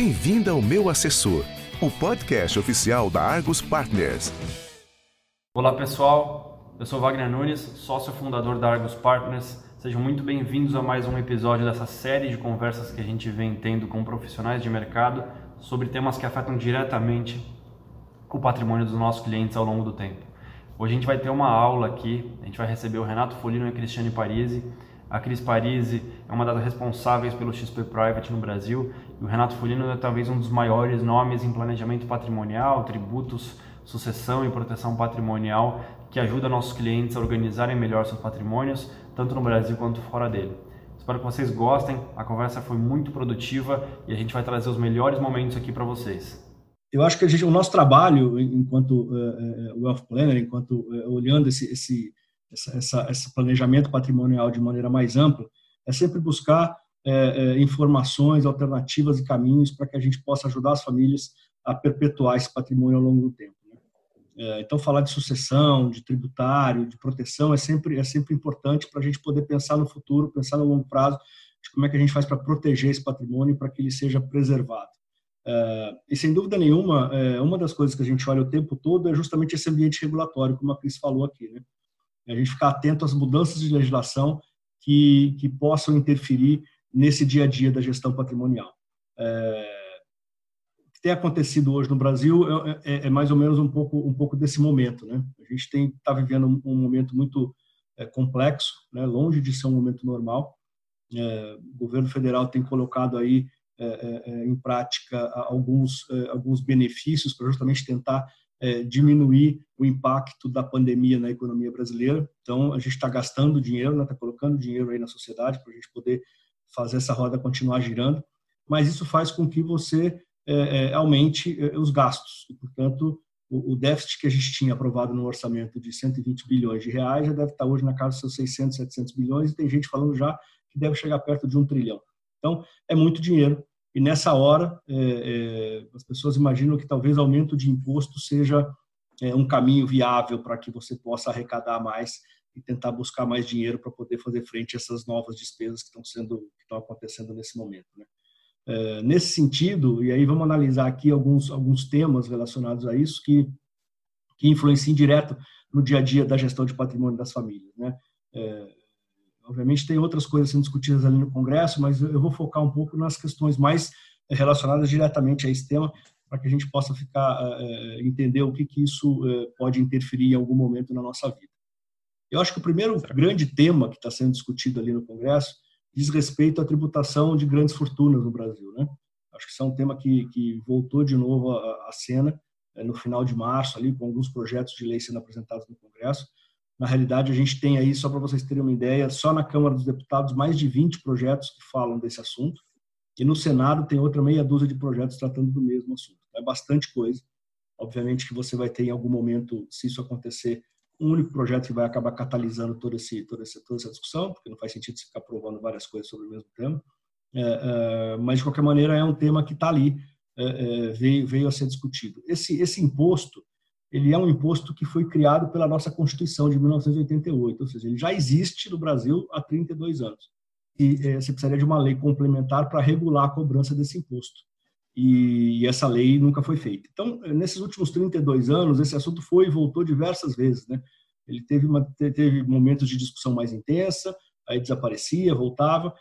Bem-vinda ao Meu Assessor, o podcast oficial da Argos Partners. Olá pessoal, eu sou Wagner Nunes, sócio fundador da Argos Partners. Sejam muito bem-vindos a mais um episódio dessa série de conversas que a gente vem tendo com profissionais de mercado sobre temas que afetam diretamente o patrimônio dos nossos clientes ao longo do tempo. Hoje a gente vai ter uma aula aqui, a gente vai receber o Renato Folino e a Cristiane Parisi a Cris Parisi é uma das responsáveis pelo XP Private no Brasil o Renato Folino é talvez um dos maiores nomes em planejamento patrimonial, tributos, sucessão e proteção patrimonial que ajuda nossos clientes a organizarem melhor seus patrimônios, tanto no Brasil quanto fora dele. Espero que vocês gostem, a conversa foi muito produtiva e a gente vai trazer os melhores momentos aqui para vocês. Eu acho que gente, o nosso trabalho enquanto uh, Wealth Planner, enquanto uh, olhando esse, esse essa, essa, esse planejamento patrimonial de maneira mais ampla, é sempre buscar é, é, informações, alternativas e caminhos para que a gente possa ajudar as famílias a perpetuar esse patrimônio ao longo do tempo. Né? É, então, falar de sucessão, de tributário, de proteção é sempre, é sempre importante para a gente poder pensar no futuro, pensar no longo prazo, de como é que a gente faz para proteger esse patrimônio para que ele seja preservado. É, e sem dúvida nenhuma, é, uma das coisas que a gente olha o tempo todo é justamente esse ambiente regulatório, como a Cris falou aqui. Né? a gente ficar atento às mudanças de legislação que, que possam interferir nesse dia a dia da gestão patrimonial. É, o que tem acontecido hoje no Brasil é, é, é, mais ou menos um pouco, um pouco desse momento. Né? A gente está vivendo um, momento muito é, complexo, né? longe de ser um momento normal. É, o governo federal tem colocado aí é, em prática alguns, alguns benefícios para justamente tentar diminuir o impacto da pandemia na economia brasileira. Então, a gente está gastando dinheiro, está né, tá colocando dinheiro aí na sociedade para a gente poder fazer essa roda continuar girando, mas isso faz com que você é, é, aumente é, os gastos. E, portanto, o, o, déficit que a gente tinha aprovado no orçamento de 120 bilhões de reais já deve estar hoje na casa dos seus 600, 700 bilhões, e tem gente falando já que deve chegar perto de um trilhão. Então, é muito dinheiro e nessa hora, é, é, as pessoas imaginam que talvez aumento de imposto seja é, um caminho viável para que você possa arrecadar mais e tentar buscar mais dinheiro para poder fazer frente a essas novas despesas que estão sendo que estão acontecendo nesse momento. Né? É, nesse sentido, e aí vamos analisar aqui alguns alguns temas relacionados a isso que que influenciam direto no dia a dia da gestão de patrimônio das famílias. Né? É, Obviamente tem outras coisas sendo discutidas ali no Congresso, mas eu vou focar um pouco nas questões mais relacionadas diretamente a esse tema, para que a gente possa ficar é, entender o que, que isso é, pode interferir em algum momento na nossa vida. Eu acho que o primeiro grande tema que está sendo discutido ali no Congresso diz respeito à tributação de grandes fortunas no Brasil. Né? Acho que isso é um tema que, que voltou de novo à, cena é, no final de março, ali, com alguns projetos de lei sendo apresentados no Congresso. Na realidade, a gente tem aí, só para vocês terem uma ideia, só na Câmara dos Deputados, mais de 20 projetos que falam desse assunto. E no Senado tem outra meia dúzia de projetos tratando do mesmo assunto. É bastante coisa. Obviamente que você vai ter em algum momento, se isso acontecer, um único projeto que vai acabar catalisando toda, esse, toda, essa, toda essa discussão, porque não faz sentido você ficar provando várias coisas sobre o mesmo tema. É, é, mas, de qualquer maneira, é um tema que está ali, é, é, veio, veio a ser discutido. Esse, esse imposto, ele é um imposto que foi criado pela nossa Constituição de 1988, ou seja, ele já existe no Brasil há 32 anos. E é, você precisaria de uma lei complementar para regular a cobrança desse imposto. E, essa lei nunca foi feita. Então, nesses últimos 32 anos, esse assunto foi e voltou diversas vezes. Né? Ele teve, uma, teve momentos de discussão mais intensa, aí desaparecia, voltava,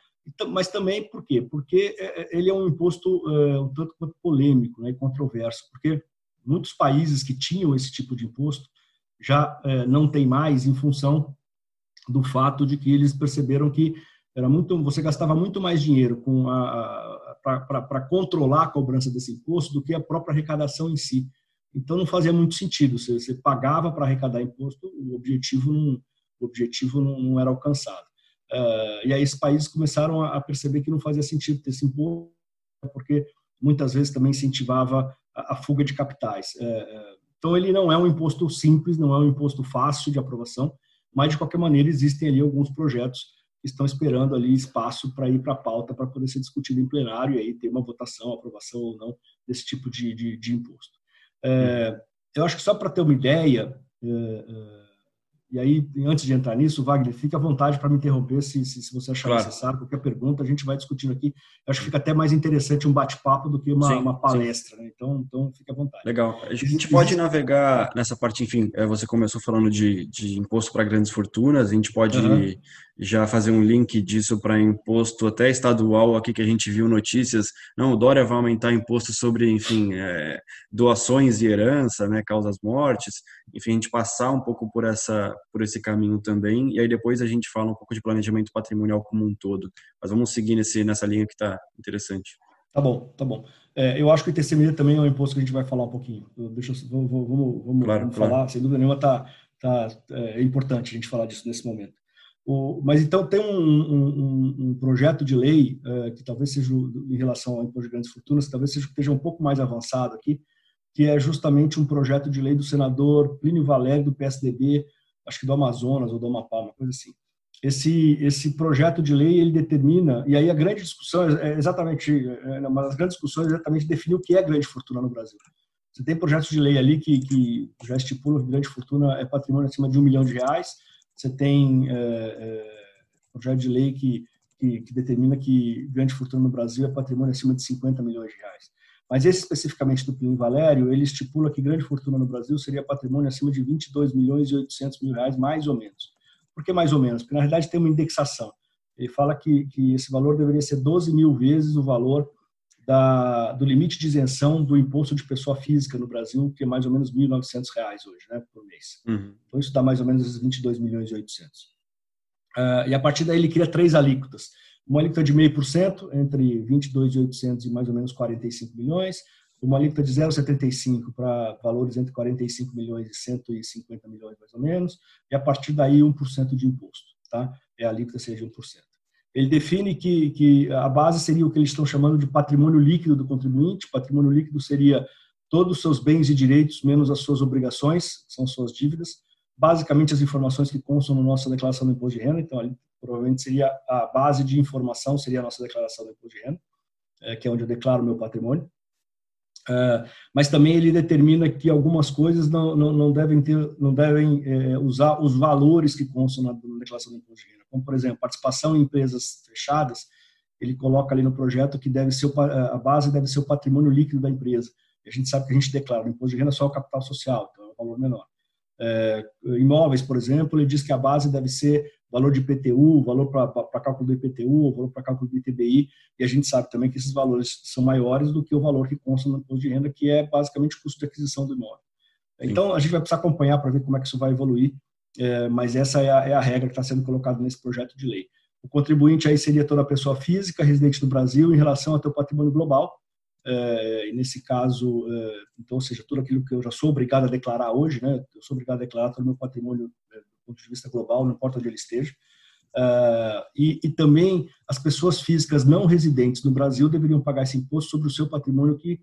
mas também por quê? Porque é, é, ele é um imposto um tanto quanto polêmico né, e controverso, porque Muitos países que tinham esse tipo de imposto já é, não tem mais em função do fato de que eles perceberam que era muito, você gastava muito mais dinheiro para controlar a cobrança desse imposto do que a própria arrecadação em si. Então não fazia muito sentido. Você, você pagava para arrecadar imposto, o objetivo não, o objetivo não, não era alcançado. Uh, e aí esses países começaram a perceber que não fazia sentido ter esse imposto, porque muitas vezes também incentivava a, fuga de capitais. É, então, ele não é um imposto simples, não é um imposto fácil de aprovação, mas, de qualquer maneira, existem ali alguns projetos estão esperando ali espaço para ir para a pauta, para poder ser discutido em plenário e aí ter uma votação, aprovação ou não desse tipo de, de, de imposto. É, eu acho que só para ter uma ideia, é, é e aí, antes de entrar nisso, Wagner, fique à vontade para me interromper se, se, se, você achar claro. necessário, qualquer pergunta, a gente vai discutindo aqui. Eu acho que fica até mais interessante um bate-papo do que uma, sim, uma palestra, né? então, então fique à vontade. Legal. A gente pode navegar nessa parte, enfim, é, você começou falando de, de imposto para grandes fortunas, a gente pode uhum. Já fazer um link disso para imposto até estadual aqui que a gente viu notícias. Não, o Dória vai aumentar imposto sobre, enfim, é, doações e herança, né, causas mortes. Enfim, a gente passar um pouco por essa por esse caminho também, e aí depois a gente fala um pouco de planejamento patrimonial como um todo. Mas vamos seguir nesse, nessa linha que está interessante. Tá bom, tá bom. É, eu acho que o ITCMD também é um imposto que a gente vai falar um pouquinho. Deixa eu, vamos, vamos, vamos, claro, vamos claro. falar, sem dúvida nenhuma, tá, tá, é, é importante a gente falar disso nesse momento. O, mas então tem um, um, um projeto de lei é, que talvez seja em relação ao imposto de grandes fortunas, talvez seja, esteja um pouco mais avançado aqui, que é justamente um projeto de lei do senador Plínio Valério, do PSDB, acho que do Amazonas ou do Amapá, uma coisa assim. Esse, esse projeto de lei ele determina, e aí a grande discussão é exatamente, é, uma das grandes discussões é exatamente definir o que é grande fortuna no Brasil. Você tem projetos de lei ali que, que já estipulam que grande fortuna é patrimônio acima de um milhão de reais. Você tem é, é, projeto de lei que, que, que, determina que grande fortuna no Brasil é patrimônio acima de 50 milhões de reais. Mas esse especificamente do Plínio Valério, ele estipula que grande fortuna no Brasil seria patrimônio acima de 22 milhões e 800 mil reais, mais ou menos. Por que mais ou menos? Porque na realidade tem uma indexação. Ele fala que, que esse valor deveria ser 12 mil vezes o valor da, do limite de isenção do imposto de pessoa física no Brasil, que é mais ou menos 1.900 reais hoje, né, por mês. Uhum. Então isso dá mais ou menos 22 milhões e 800. Uh, ah, e a partir daí ele cria três alíquotas uma alíquota de 0,5% entre 22.800 e mais ou menos 45 milhões, uma alíquota de 0,75 para valores entre 45 milhões e 150 milhões mais ou menos, e a partir daí 1% de imposto, tá? É a alíquota seja 1%. Ele define que, que a base seria o que eles estão chamando de patrimônio líquido do contribuinte. Patrimônio líquido seria todos os seus bens e direitos menos as suas obrigações, são suas dívidas, basicamente as informações que constam na nossa declaração do imposto de renda, então provavelmente seria a base de informação, seria a nossa declaração do imposto de renda, é, que é onde eu declaro meu patrimônio. É, mas também ele determina que algumas coisas não, não, não devem ter, não devem é, usar os valores que constam na, na declaração do imposto de renda, como por exemplo participação em empresas fechadas. Ele coloca ali no projeto que deve ser o, a base deve ser o patrimônio líquido da empresa. E a gente sabe que a gente declara no imposto de renda só o capital social, então é um valor menor. É, imóveis, por exemplo, ele diz que a base deve ser valor de IPTU, valor para cálculo do IPTU, valor para cálculo do ITBI, e a gente sabe também que esses valores são maiores do que o valor que consta no imposto de renda, que é basicamente o custo de aquisição do imóvel. Então, a gente vai precisar acompanhar para ver como é que isso vai evoluir, é, mas essa é a, é a regra que está sendo colocada nesse projeto de lei. O contribuinte aí seria toda pessoa física residente no Brasil em relação ao seu patrimônio global, é, nesse caso, é, então, ou seja, tudo aquilo que eu já sou obrigado a declarar hoje, né, eu sou obrigado a declarar todo o meu patrimônio é, ponto de vista global, não importa onde ele esteja. Uh, e, e, também as pessoas físicas não residentes no Brasil deveriam pagar esse imposto sobre o seu patrimônio que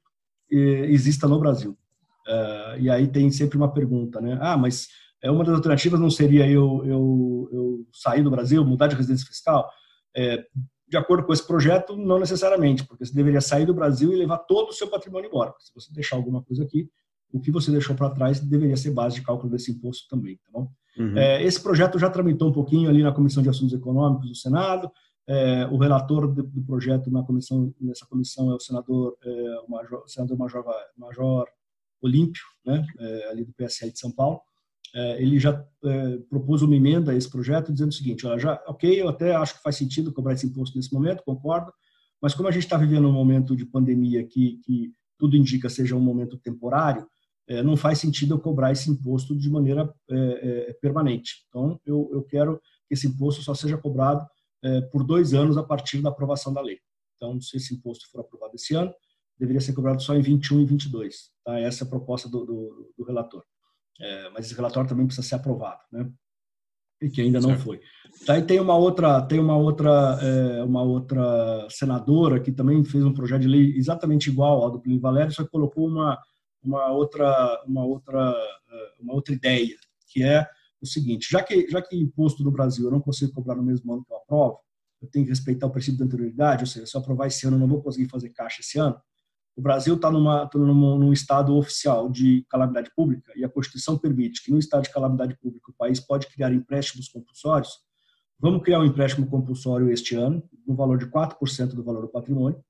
eh, exista no Brasil. Uh, e aí tem sempre uma pergunta, né? Ah, mas é uma das alternativas não seria eu, eu, eu sair do Brasil, mudar de residência fiscal? É, de acordo com esse projeto, não necessariamente, porque você deveria sair do Brasil e levar todo o seu patrimônio embora. Se você deixar alguma coisa aqui, o que você deixou para trás deveria ser base de cálculo desse imposto também, tá bom? Uhum. É, esse projeto já tramitou um pouquinho ali na Comissão de Assuntos Econômicos do Senado. É, o relator do, do, projeto na comissão, nessa comissão é o senador, é, o major, senador Major, Major Olímpio, né, é, ali do PSL de São Paulo. É, ele já é, propôs uma emenda a esse projeto dizendo o seguinte: olha, já, ok, eu até acho que faz sentido cobrar esse imposto nesse momento, concordo, mas como a gente está vivendo um momento de pandemia que, que tudo indica seja um momento temporário, é, não faz sentido eu cobrar esse imposto de maneira é, é, permanente. Então, eu, eu, quero que esse imposto só seja cobrado é, por dois anos a partir da aprovação da lei. Então, se esse imposto for aprovado esse ano, deveria ser cobrado só em 21 e 22. Tá? Essa é a proposta do, do, do relator. É, mas esse relatório também precisa ser aprovado, né? E que ainda não certo. foi. Tá, e tem uma outra, tem uma outra, é, uma outra senadora que também fez um projeto de lei exatamente igual ao do Plínio Valério, só que colocou uma uma outra, uma outra, eh, uma outra ideia, que é o seguinte: já que, já que imposto no Brasil eu não consigo cobrar no mesmo ano que eu aprovo, eu tenho que respeitar o princípio da anterioridade, ou seja, se eu aprovar esse ano, eu não vou conseguir fazer caixa esse ano. o Brasil está numa, tá num, num estado oficial de calamidade pública e a Constituição permite que no estado de calamidade pública o país pode criar empréstimos compulsórios, vamos criar um empréstimo compulsório este ano, no valor de 4% do valor do patrimônio,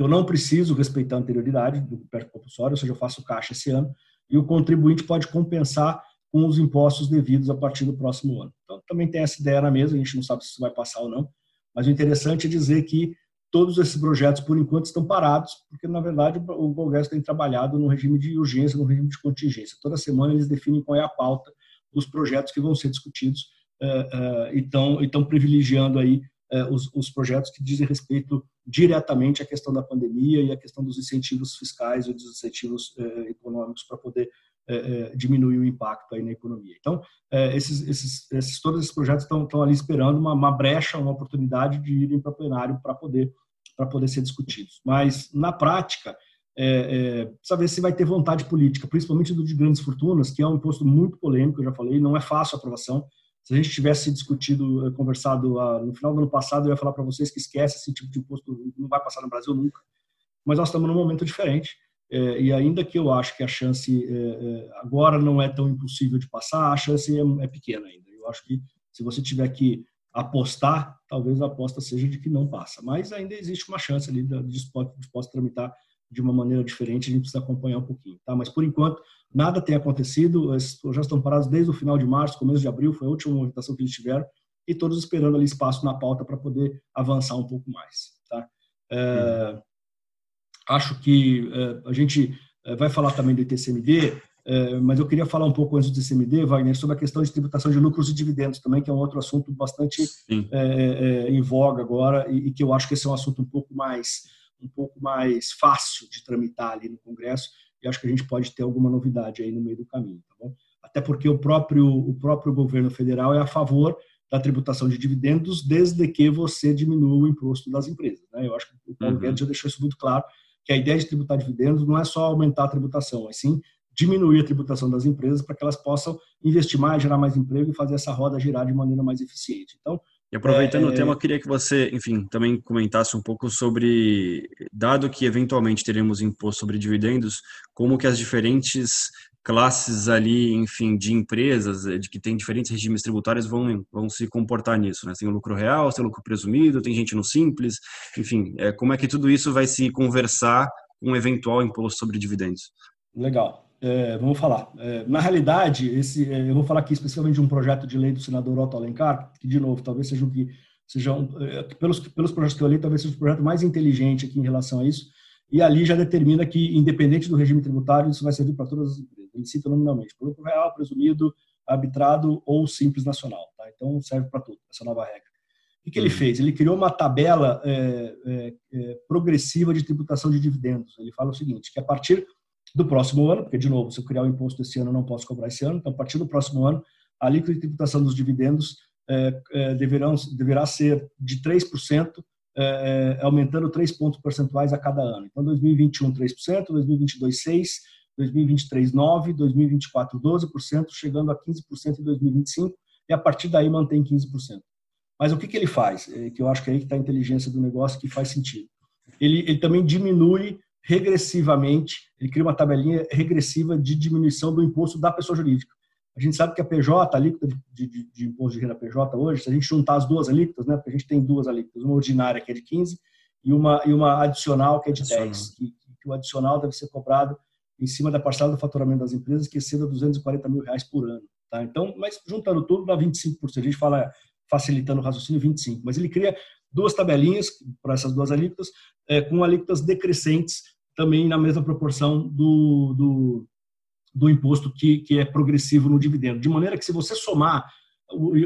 que eu não preciso respeitar a anterioridade do empréstimo compulsório, ou seja, eu faço caixa esse ano, e o contribuinte pode compensar com os impostos devidos a partir do próximo ano. Então, também tem essa ideia na mesa, a gente não sabe se isso vai passar ou não, mas o interessante é dizer que todos esses projetos, por enquanto, estão parados, porque, na verdade, o Congresso tem trabalhado no regime de urgência, no regime de contingência. Toda semana eles definem qual é a pauta dos projetos que vão ser discutidos uh, uh, e estão privilegiando aí os, os, projetos que dizem respeito diretamente à questão da pandemia e à questão dos incentivos fiscais e dos incentivos econômicos para poder diminuir o impacto aí na economia. Então, esses, esses, esses, todos esses projetos estão, ali esperando uma, uma brecha, uma oportunidade de irem para plenário para poder para poder ser discutidos. Mas, na prática, é, é, precisa ver se vai ter vontade política, principalmente do de grandes fortunas, que é um imposto muito polêmico, eu já falei, não é fácil a aprovação. Se a gente tivesse discutido, eh, conversado ah, no final do ano passado, eu ia falar para vocês que esquece esse tipo de imposto, não vai passar no Brasil nunca. Mas nós estamos num momento diferente. É, e ainda que eu acho que a chance é, agora não é tão impossível de passar, a chance é, é pequena ainda. Eu acho que se você tiver que apostar, talvez a aposta seja de que não passa. Mas ainda existe uma chance ali de, de possa tramitar de uma maneira diferente, a gente precisa acompanhar um pouquinho. Tá? Mas, por enquanto, nada tem acontecido, esses projetos estão parados desde o final de março, começo de abril, foi a última movimentação que eles tiveram, e todos esperando ali espaço na pauta para poder avançar um pouco mais. Tá? É. Acho que é, a gente é, vai falar também do ITCMD, é, mas eu queria falar um pouco antes do ICMD, Wagner, sobre a questão de tributação de lucros e dividendos também, que é um outro assunto bastante é, é, em voga agora e, e, que eu acho que esse é um assunto um pouco mais um pouco mais fácil de tramitar ali no Congresso e acho que a gente pode ter alguma novidade aí no meio do caminho, tá bom? Até porque o próprio o próprio governo federal é a favor da tributação de dividendos desde que você diminua o imposto das empresas, né? Eu acho que o Paulo uhum. Guedes já deixou isso muito claro que a ideia de tributar dividendos não é só aumentar a tributação, mas sim diminuir a tributação das empresas para que elas possam investir mais, gerar mais emprego e fazer essa roda girar de maneira mais eficiente. Então, e aproveitando é, o tema, eu queria que você, enfim, também comentasse um pouco sobre, dado que eventualmente teremos imposto sobre dividendos, como que as diferentes classes ali, enfim, de empresas, de que tem diferentes regimes tributários vão, vão se comportar nisso, né? Tem o lucro real, tem o lucro presumido, tem gente no simples, enfim, é, como é que tudo isso vai se conversar com um eventual imposto sobre dividendos? Legal. É, vamos falar. É, na realidade, esse, é, eu vou falar aqui especificamente de um projeto de lei do senador Otto Alencar, que, de novo, talvez seja um que seja um, é, pelos, pelos projetos que eu li, talvez seja o projeto mais inteligente aqui em relação a isso, e ali já determina que, independente do regime tributário, isso vai servir para todas as empresas. Ele cita nominalmente, lucro real, presumido, arbitrado ou simples nacional. Tá? Então, serve para tudo, essa nova regra. O que, que ele uhum. fez? Ele criou uma tabela é, é, progressiva de tributação de dividendos. Ele fala o seguinte, que a partir do próximo ano, porque, de novo, se eu criar o imposto esse ano, eu não posso cobrar esse ano, então, a partir do próximo ano, a alíquota de tributação dos dividendos é, é, deverão, deverá ser de 3%, é, é, aumentando 3 pontos percentuais a cada ano. Então, 2021, 3%, 2022, 6%, 2023, 9%, 2024, 12%, chegando a 15% em 2025, e a partir daí mantém 15%. Mas o que, que ele faz? É, que eu acho que é aí que está a inteligência do negócio que faz sentido. Ele, ele também diminui regressivamente, ele cria uma tabelinha regressiva de diminuição do imposto da pessoa jurídica. A gente sabe que a PJ, a alíquota de, de, de, imposto de renda PJ hoje, se a gente juntar as duas alíquotas, né, porque a gente tem duas alíquotas, uma ordinária que é de 15 e uma, e uma adicional que é de 10, que, que, o adicional deve ser cobrado em cima da parcela do faturamento das empresas que exceda 240 mil reais por ano. Tá? Então, mas juntando tudo dá 25%. A gente fala facilitando o raciocínio 25%, mas ele cria duas tabelinhas para essas duas alíquotas, é, com alíquotas decrescentes também na mesma proporção do, do, do imposto que, que é progressivo no dividendo. De maneira que se você somar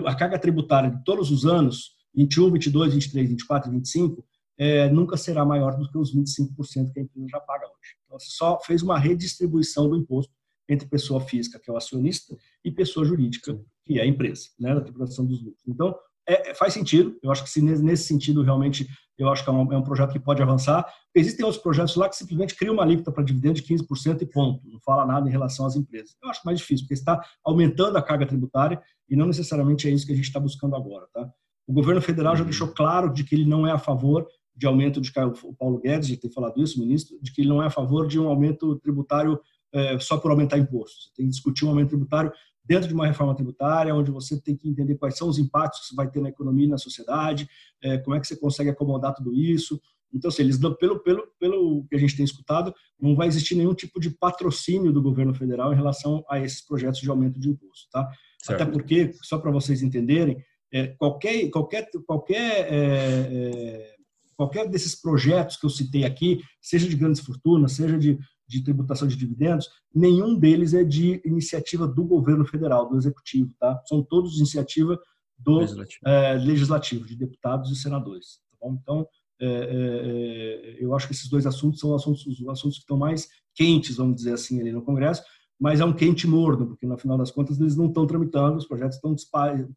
a carga tributária de todos os anos, 21, 22, 23, 24 e 25, é, nunca será maior do que os 25% que a empresa já paga hoje. Então, você só fez uma redistribuição do imposto entre pessoa física, que é o acionista, e pessoa jurídica, que é a empresa, né, da tributação dos lucros. Então, é, é, faz sentido. Eu acho que se nesse sentido realmente eu acho que é um, é um, projeto que pode avançar. Existem outros projetos lá que simplesmente criam uma alíquota para dividendo de 15% e ponto. Não fala nada em relação às empresas. Eu acho mais difícil, porque está aumentando a carga tributária e não necessariamente é isso que a gente está buscando agora. Tá? O governo federal já uhum. deixou claro de que ele não é a favor de aumento de o Paulo Guedes já tem falado isso, ministro, de que ele não é a favor de um aumento tributário é, só por aumentar impostos. Tem que discutir um aumento tributário dentro de uma reforma tributária, onde você tem que entender quais são os impactos que você vai ter na economia e na sociedade, é, como é que você consegue acomodar tudo isso. Então, assim, eles dão, pelo, pelo, pelo que a gente tem escutado, não vai existir nenhum tipo de patrocínio do governo federal em relação a esses projetos de aumento de imposto, tá? Certo. Até porque, só para vocês entenderem, é, qualquer, qualquer, qualquer, é, é, qualquer desses projetos que eu citei aqui, seja de grandes fortunas, seja de, de tributação de dividendos, nenhum deles é de iniciativa do governo federal, do executivo, tá? São todos iniciativa do legislativo, é, legislativo de deputados e senadores. Tá então, é, é, eu acho que esses dois assuntos são assuntos, os assuntos que estão mais quentes, vamos dizer assim, ali no Congresso, mas é um quente morno, porque no final das contas eles não estão tramitando, os projetos estão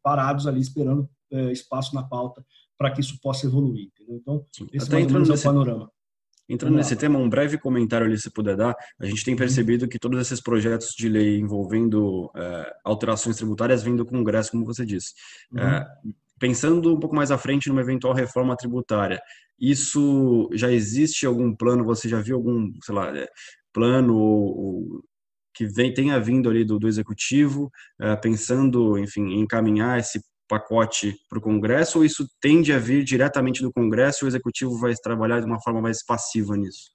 parados ali esperando espaço na pauta para que isso possa evoluir. Entendeu? Então, esse Até entrando é o panorama. Entrando nesse tema, um breve comentário ali, se puder dar. A gente tem uhum. percebido que todos esses projetos de lei envolvendo é, alterações tributárias vêm do Congresso, como você disse. Uhum. É, pensando um pouco mais à frente numa eventual reforma tributária, isso já existe algum plano? Você já viu algum, sei lá, é, plano ou, que vem, tenha vindo ali do, do executivo, é, pensando, enfim, em encaminhar esse pacote para o Congresso, ou isso tende a vir diretamente do Congresso e o executivo vai trabalhar de uma forma mais passiva nisso?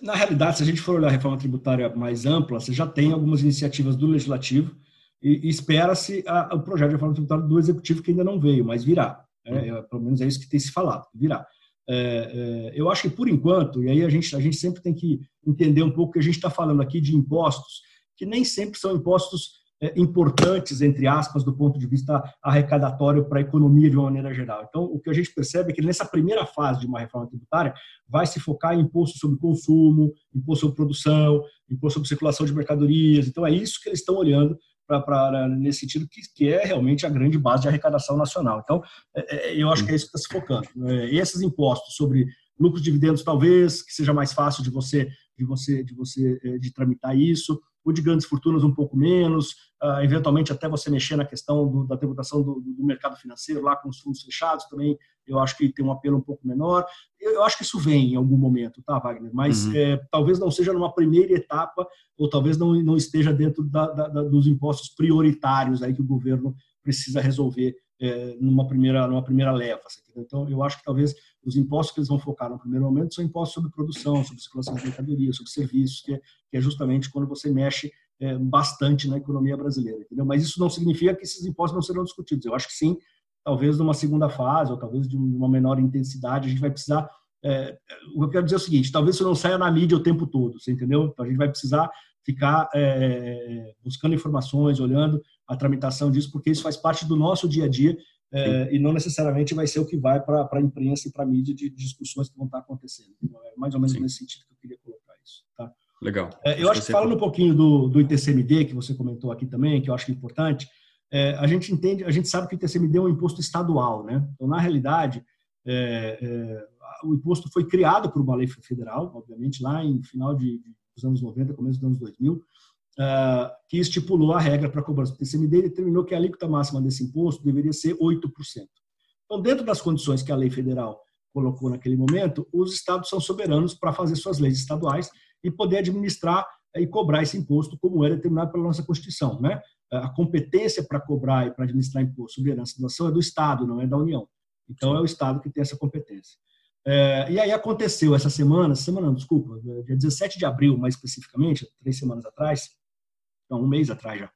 Na realidade, se a gente for olhar a reforma tributária mais ampla, você já tem algumas iniciativas do legislativo e, e espera-se o projeto de reforma tributária do executivo que ainda não veio, mas virá. Né? É, pelo menos é isso que tem se falado, virá. É, é, eu acho que por enquanto, e aí a gente, a gente sempre tem que entender um pouco que a gente está falando aqui de impostos, que nem sempre são impostos importantes, entre aspas, do ponto de vista arrecadatório para a economia de uma maneira geral. Então, o que a gente percebe é que nessa primeira fase de uma reforma tributária vai se focar em imposto sobre consumo, imposto sobre produção, imposto sobre circulação de mercadorias. Então, é isso que eles estão olhando para nesse sentido que, que é realmente a grande base de arrecadação nacional. Então, é, é eu acho que é isso que está se focando. É, esses impostos sobre lucros, dividendos, talvez que seja mais fácil de você de você de você é, de tramitar isso o de grandes fortunas um pouco menos, uh, eventualmente até você mexer na questão do, da tributação do, do, mercado financeiro lá com os fundos fechados também, eu acho que tem um apelo um pouco menor. Eu, eu acho que isso vem em algum momento, tá, Wagner? Mas uhum. é, talvez não seja numa primeira etapa ou talvez não, não esteja dentro da, da, da, dos impostos prioritários aí que o governo precisa resolver é, numa primeira numa primeira leva. Então, eu acho que talvez os impostos que eles vão focar no primeiro momento são impostos sobre produção, sobre circulação de mercadoria, sobre serviços, que é, que é justamente quando você mexe é, bastante na economia brasileira. Entendeu? Mas isso não significa que esses impostos não serão discutidos. Eu acho que sim, talvez numa segunda fase, ou talvez de uma menor intensidade, a gente vai precisar. É, o que eu quero dizer é o seguinte: talvez isso não saia na mídia o tempo todo, entendeu? Então a gente vai precisar ficar é, buscando informações, olhando a tramitação disso, porque isso faz parte do nosso dia a dia é, e não necessariamente vai ser o que vai para a imprensa e para a mídia de, discussões que vão estar acontecendo. Então, é mais ou menos Sim. nesse sentido que eu queria colocar isso. Tá? Legal. É, eu acho, que falando um pouquinho do, do ITCMD, que você comentou aqui também, que eu acho é importante, é, a gente entende, a gente sabe que o ITCMD é um imposto estadual, né? Então, na realidade, é, o imposto foi criado por uma lei federal, obviamente, lá em final de, dos anos 90, começo dos anos 2000, uh, que estipulou a regra para cobrança do TCMD e determinou que a alíquota máxima desse imposto deveria ser 8%. Então, dentro das condições que a lei federal colocou naquele momento, os estados são soberanos para fazer suas leis estaduais e poder administrar e cobrar esse imposto como é determinado pela nossa Constituição. Né? A competência para cobrar e para administrar imposto sobre herança e é do Estado, não é da União. Então, é o Estado que tem essa competência. É, e aí aconteceu essa semana, semana desculpa, dia 17 de abril, mais especificamente, três semanas atrás, um mês atrás já,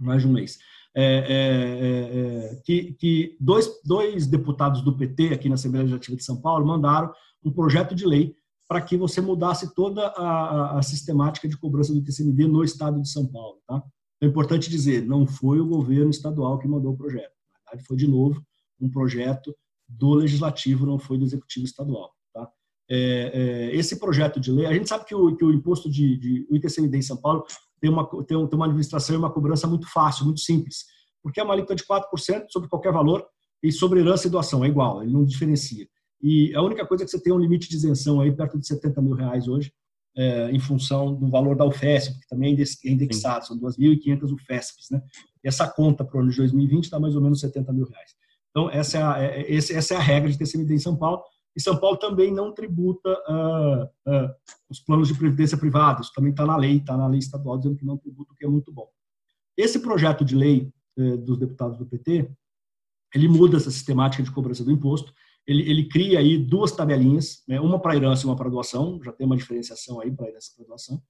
mais de um mês, é, é, é, é que, que dois, dois deputados do PT aqui na Assembleia Legislativa de São Paulo mandaram um projeto de lei para que você mudasse toda a, a, sistemática de cobrança do TCMD no estado de São Paulo. Tá? É importante dizer, não foi o governo estadual que mandou o projeto. Na verdade, foi, de novo, um projeto do legislativo, não foi do executivo estadual. Tá? É, é, esse projeto de lei, a gente sabe que o, que o imposto de, de o ITCMD em São Paulo tem uma, tem uma administração e uma cobrança muito fácil, muito simples, porque é uma alíquota de 4% sobre qualquer valor e sobre herança e doação, é igual, ele não diferencia. E a única coisa é que você tem um limite de isenção aí perto de 70 mil reais hoje, é, em função do valor da UFESP, que também é indexado, são 2.500 UFESPs. Né? E essa conta para o ano de 2020 dá mais ou menos 70 mil reais. Então, essa é a, é, essa é a regra de TCMD em São Paulo, E São Paulo também não tributa uh, uh, os planos de previdência privados, também está na lei, está na lei estadual dizendo que não tributa, o que é muito bom. Esse projeto de lei uh, dos deputados do PT, ele muda essa sistemática de cobrança do imposto, ele, ele cria aí duas tabelinhas, né, uma para herança e uma para doação, já tem uma diferenciação aí para herança e para doação,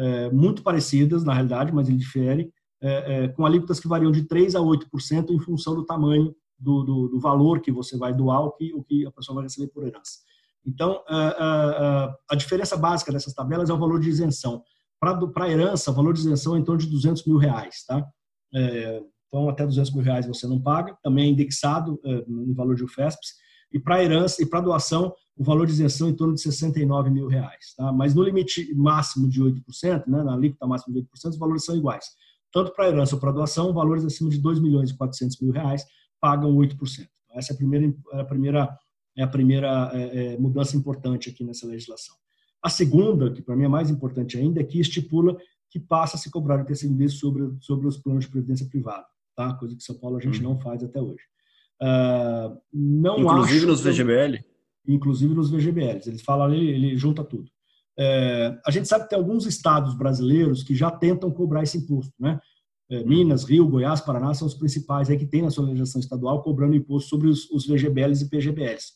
é, muito parecidas na realidade, mas ele difere, é, com alíquotas que variam de 3% a 8% em função do tamanho do, do, do, valor que você vai doar, o que, o que a pessoa vai receber por herança. Então, a, a, a diferença básica dessas tabelas é o valor de isenção. Para a herança, o valor de isenção é em torno de 200 mil reais. Tá? É, então, até 200 mil reais você não paga, também é indexado é, no valor de UFESPs. E para herança e para doação, o valor de isenção é em torno de 69 mil reais. Tá? Mas no limite máximo de 8%, né, na alíquota máxima de 8%, os valores são iguais. Tanto para herança ou para doação, valores acima de 2 milhões e 400 mil reais pagam 8%. Então, essa é a primeira, é a primeira, é a primeira é, é, mudança importante aqui nessa legislação. A segunda, que para mim é mais importante ainda, é que estipula que passa a se cobrar o ITCMD sobre, sobre os planos de previdência privada, tá? coisa que São Paulo a gente uhum. não faz até hoje. Uh, não inclusive nos VGBL? Inclusive nos VGBLs. Eles falam ali, ele junta tudo. É, a gente sabe que tem alguns estados brasileiros que já tentam cobrar esse imposto, né? É, Minas, Rio, Goiás, Paraná são os principais aí que tem na sua legislação estadual cobrando imposto sobre os, os VGBLs e PGBLs.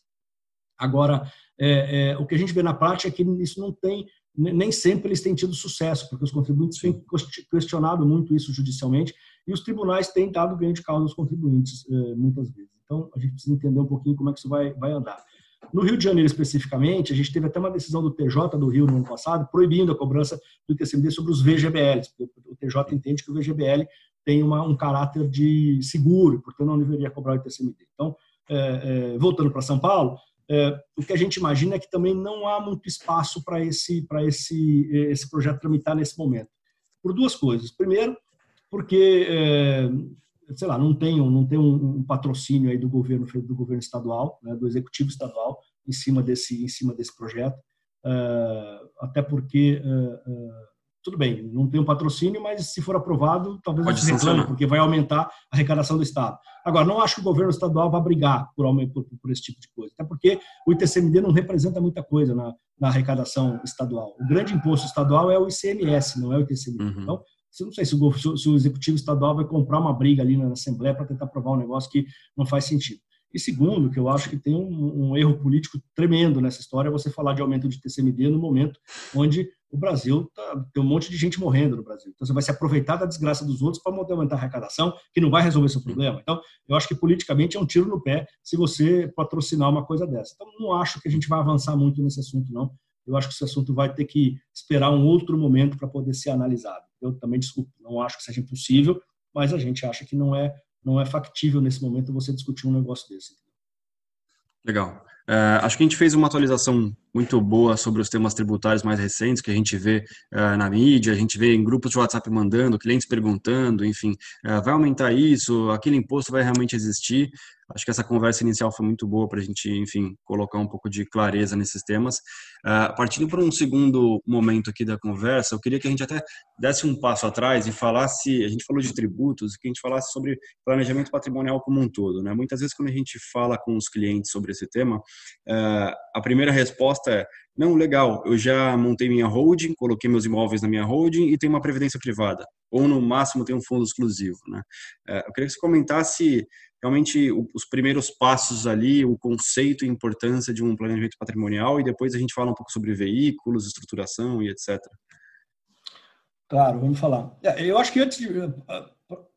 Agora, é, é, o que a gente vê na prática é que isso não tem, nem sempre eles têm tido sucesso, porque os contribuintes têm questionado muito isso judicialmente e os tribunais têm dado ganho de causa aos contribuintes é, muitas vezes. Então, a gente precisa entender um pouquinho como é que isso vai, vai andar. No Rio de Janeiro, especificamente, a gente teve até uma decisão do TJ do Rio no ano passado, proibindo a cobrança do ITCMD sobre os VGBLs. O TJ entende que o VGBL tem uma, um caráter de seguro, portanto não deveria cobrar o ITCMD. Então, é, é, voltando para São Paulo, é, o que a gente imagina é que também não há muito espaço para esse, esse, esse projeto tramitar nesse momento. Por duas coisas. Primeiro, porque é, sei lá, não tem, não tem um, um, patrocínio aí do governo do governo estadual, né, do executivo estadual em cima desse em cima desse projeto, uh, até porque uh, uh, tudo bem, não tem um patrocínio, mas se for aprovado, talvez Pode se reclame, porque vai aumentar a arrecadação do Estado. Agora, não acho que o governo estadual vá brigar por, por, por esse tipo de coisa, até porque o ITCMD não representa muita coisa na, na arrecadação estadual. O grande imposto estadual é o ICMS, não é o ITCMD. Uhum. Então, não sei se o, se o executivo estadual vai comprar uma briga ali na Assembleia para tentar aprovar um negócio que não faz sentido. E segundo, que eu acho que tem um, um, erro político tremendo nessa história, é você falar de aumento de TCMD no momento onde o Brasil tá, tem um monte de gente morrendo no Brasil. Então você vai se aproveitar da desgraça dos outros para aumentar a arrecadação, que não vai resolver seu problema. Então, eu acho que politicamente é um tiro no pé se você patrocinar uma coisa dessa. Então, não acho que a gente vai avançar muito nesse assunto, não. Eu acho que esse assunto vai ter que esperar um outro momento para poder ser analisado. Eu também, desculpe, não acho que seja impossível, mas a gente acha que não é, não é factível nesse momento você discutir um negócio desse. Legal. É, acho que a gente fez uma atualização muito boa sobre os temas tributários mais recentes que a gente vê uh, na mídia, a gente vê em grupos de WhatsApp mandando, clientes perguntando, enfim, uh, vai aumentar isso, aquele imposto vai realmente existir? Acho que essa conversa inicial foi muito boa para a gente, enfim, colocar um pouco de clareza nesses temas. Uh, partindo para um segundo momento aqui da conversa, eu queria que a gente até desse um passo atrás e falasse, a gente falou de tributos, que a gente falasse sobre planejamento patrimonial como um todo, né? Muitas vezes quando a gente fala com os clientes sobre esse tema, a primeira resposta é: não, legal, eu já montei minha holding, coloquei meus imóveis na minha holding e tenho uma previdência privada, ou no máximo tem um fundo exclusivo. Né? É, eu queria que você comentasse realmente os primeiros passos ali, o conceito e importância de um planejamento patrimonial e depois a gente fala um pouco sobre veículos, estruturação e etc. Claro, vamos falar. É, eu acho que antes de,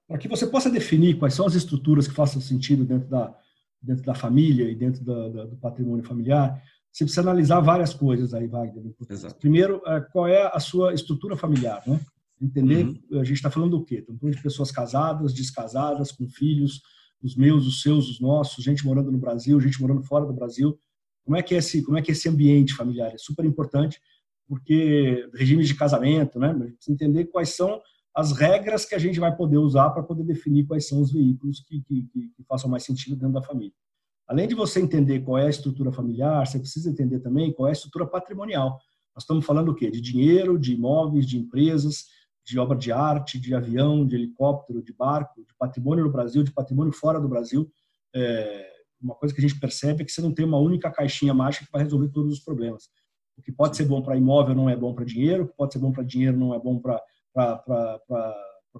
para que você possa definir quais são as estruturas que façam sentido dentro da, dentro da família e dentro da, da, do patrimônio familiar, você precisa analisar várias coisas aí, Wagner. Exato. Primeiro, é, qual é a sua estrutura familiar, né? Entender, uhum. a gente está falando do quê? Estamos falando de pessoas casadas, descasadas, com filhos, os meus, os seus, os nossos, gente morando no Brasil, gente morando fora do Brasil. Como é que é esse, como é que é esse ambiente familiar? É super importante, porque regimes de casamento, né? Precisa entender quais são as regras que a gente vai poder usar para poder definir quais são os veículos que, que, que façam mais sentido dentro da família. Além de você entender qual é a estrutura familiar, você precisa entender também qual é a estrutura patrimonial. Nós estamos falando o quê? De dinheiro, de imóveis, de empresas, de obra de arte, de avião, de helicóptero, de barco, de patrimônio no Brasil, de patrimônio fora do Brasil. É, uma coisa que a gente percebe é que você não tem uma única caixinha mágica que vai resolver todos os problemas. O que pode ser bom para imóvel não é bom para dinheiro, o que pode ser bom para dinheiro não é bom para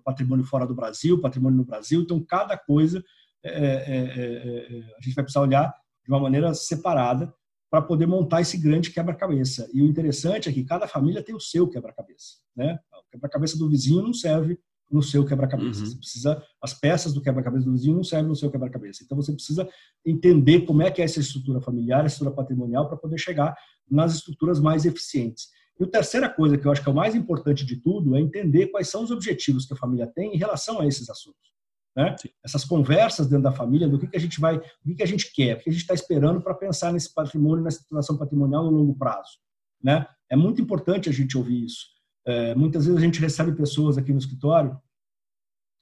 patrimônio fora do Brasil, patrimônio no Brasil. Então, cada coisa é, é, é, a gente vai precisar olhar de uma maneira separada para poder montar esse grande quebra-cabeça. E o interessante é que cada família tem o seu quebra-cabeça. Né? O quebra-cabeça do vizinho não serve no seu quebra-cabeça. Uhum. Você precisa as peças do quebra-cabeça do vizinho não servem no seu quebra-cabeça. Então você precisa entender como é que é essa estrutura familiar, essa estrutura patrimonial para poder chegar nas estruturas mais eficientes. E a terceira coisa que eu acho que é o mais importante de tudo é entender quais são os objetivos que a família tem em relação a esses assuntos. Né? Essas conversas dentro da família, do que, que a gente vai, o que, que a gente quer, o que a gente está esperando para pensar nesse patrimônio, nessa situação patrimonial no longo prazo. Né? É muito importante a gente ouvir isso. É, muitas vezes a gente recebe pessoas aqui no escritório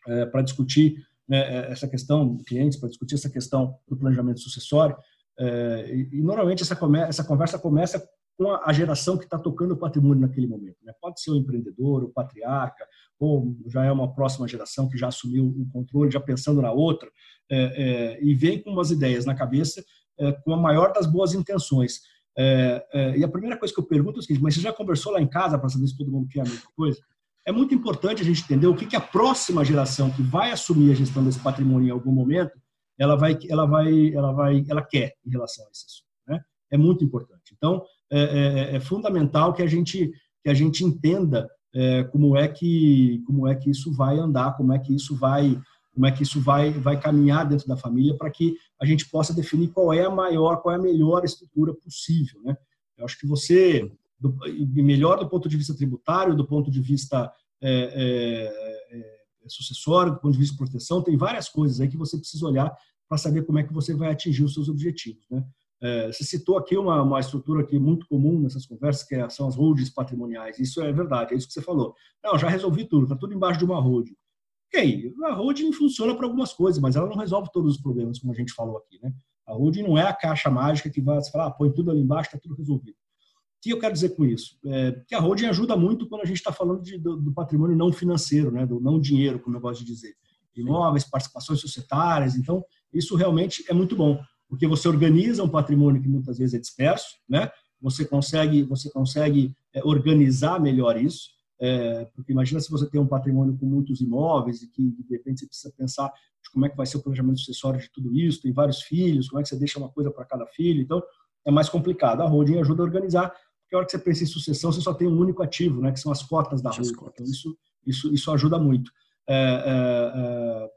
é, para discutir né, é, essa questão, clientes, para discutir essa questão do planejamento sucessório. É, e, e, normalmente essa, come, essa conversa começa com a, geração que está tocando o patrimônio naquele momento. Né? Pode ser o empreendedor, o patriarca, ou já é uma próxima geração que já assumiu o controle, já pensando na outra, é, é, e vem com umas ideias na cabeça é, com a maior das boas intenções. É, é, e a primeira coisa que eu pergunto é o seguinte, mas você já conversou lá em casa para saber se todo mundo quer a mesma coisa? É muito importante a gente entender o que, que a próxima geração que vai assumir a gestão desse patrimônio em algum momento, ela vai, ela vai, ela vai, ela quer em relação a assunto. Né? É muito importante. Então, é, é, é fundamental que a gente que a gente entenda é, como é que como é que isso vai andar, como é que isso vai como é que isso vai vai caminhar dentro da família para que a gente possa definir qual é a maior, qual é a melhor estrutura possível, né? Eu acho que você do, melhor do ponto de vista tributário, do ponto de vista é, é, é, sucessório, do ponto de vista de proteção, tem várias coisas aí que você precisa olhar para saber como é que você vai atingir os seus objetivos, né? É, você citou aqui uma, uma estrutura que é muito comum nessas conversas, que é, são as holdings patrimoniais. Isso é verdade, é isso que você falou. Não, já resolvi tudo, está tudo embaixo de uma holding. Ok, a holding funciona para algumas coisas, mas ela não resolve todos os problemas, como a gente falou aqui. Né? A holding não é a caixa mágica que vai falar, ah, põe tudo ali embaixo, está tudo resolvido. O que eu quero dizer com isso? É, que a holding ajuda muito quando a gente está falando de, do, do, patrimônio não financeiro, né? do não dinheiro, como eu gosto de dizer. Imóveis, participações societárias. Então, isso realmente é muito bom porque você organiza um patrimônio que muitas vezes é disperso, né? Você consegue, você consegue é, organizar melhor isso, é, porque imagina se você tem um patrimônio com muitos imóveis e que de repente você precisa pensar como é que vai ser o planejamento sucessório de tudo isso, tem vários filhos, como é que você deixa uma coisa para cada filho, então é mais complicado. A holding ajuda a organizar, porque a hora que você pensa em sucessão, você só tem um único ativo, né? Que são as cotas da holding. Então isso, isso, isso ajuda muito. É, é, é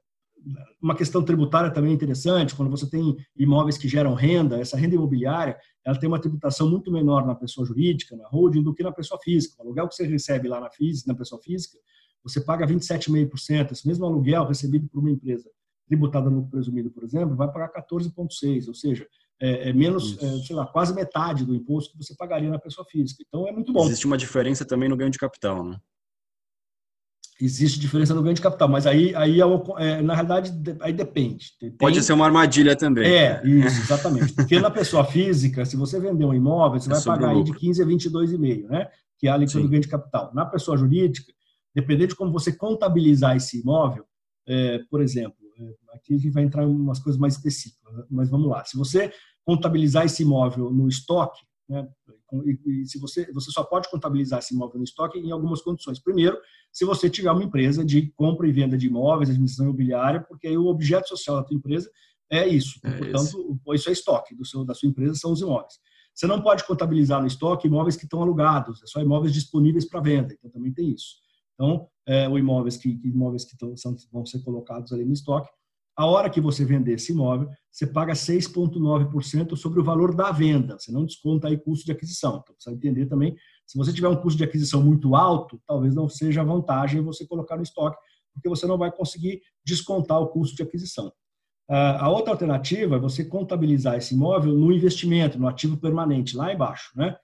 uma questão tributária também interessante, quando você tem imóveis que geram renda, essa renda imobiliária, ela tem uma tributação muito menor na pessoa jurídica, na holding, do que na pessoa física. O aluguel que você recebe lá na, física, na pessoa física, você paga 27,5%. Esse mesmo aluguel recebido por uma empresa tributada no presumido, por exemplo, vai pagar 14,6%, ou seja, é, é menos, é, sei lá, quase metade do imposto que você pagaria na pessoa física. Então é muito bom. Existe uma diferença também no ganho de capital, né? Existe diferença no ganho de capital, mas aí, aí é, é, na realidade, aí depende. Tem, Pode ser uma armadilha também. É, isso, exatamente. Porque na pessoa física, se você vender um imóvel, você é vai pagar aí de 15 a 22,5, né? Que é a alíquota do ganho de capital. Na pessoa jurídica, dependendo de como você contabilizar esse imóvel, é, por exemplo, é, aqui a gente vai entrar em umas coisas mais específicas, mas vamos lá. Se você contabilizar esse imóvel no estoque, né, e, e se você, você só pode contabilizar esse imóvel no estoque em algumas condições. Primeiro, se você tiver uma empresa de compra e venda de imóveis, administração imobiliária, porque aí o objeto social da tua empresa é isso. É Portanto, isso. isso é estoque do seu, da sua empresa, são os imóveis. Você não pode contabilizar no estoque imóveis que estão alugados, é só imóveis disponíveis para venda. Então, também tem isso. Então, é, o imóveis que, imóveis que tão, são, vão ser colocados ali no estoque, a hora que você vender esse imóvel, você paga 6,9% sobre o valor da venda. Você não desconta aí custo de aquisição. Então, precisa entender também, se você tiver um custo de aquisição muito alto, talvez não seja vantagem você colocar no estoque, porque você não vai conseguir descontar o custo de aquisição. A outra alternativa é você contabilizar esse imóvel no investimento, no ativo permanente, lá embaixo. Né?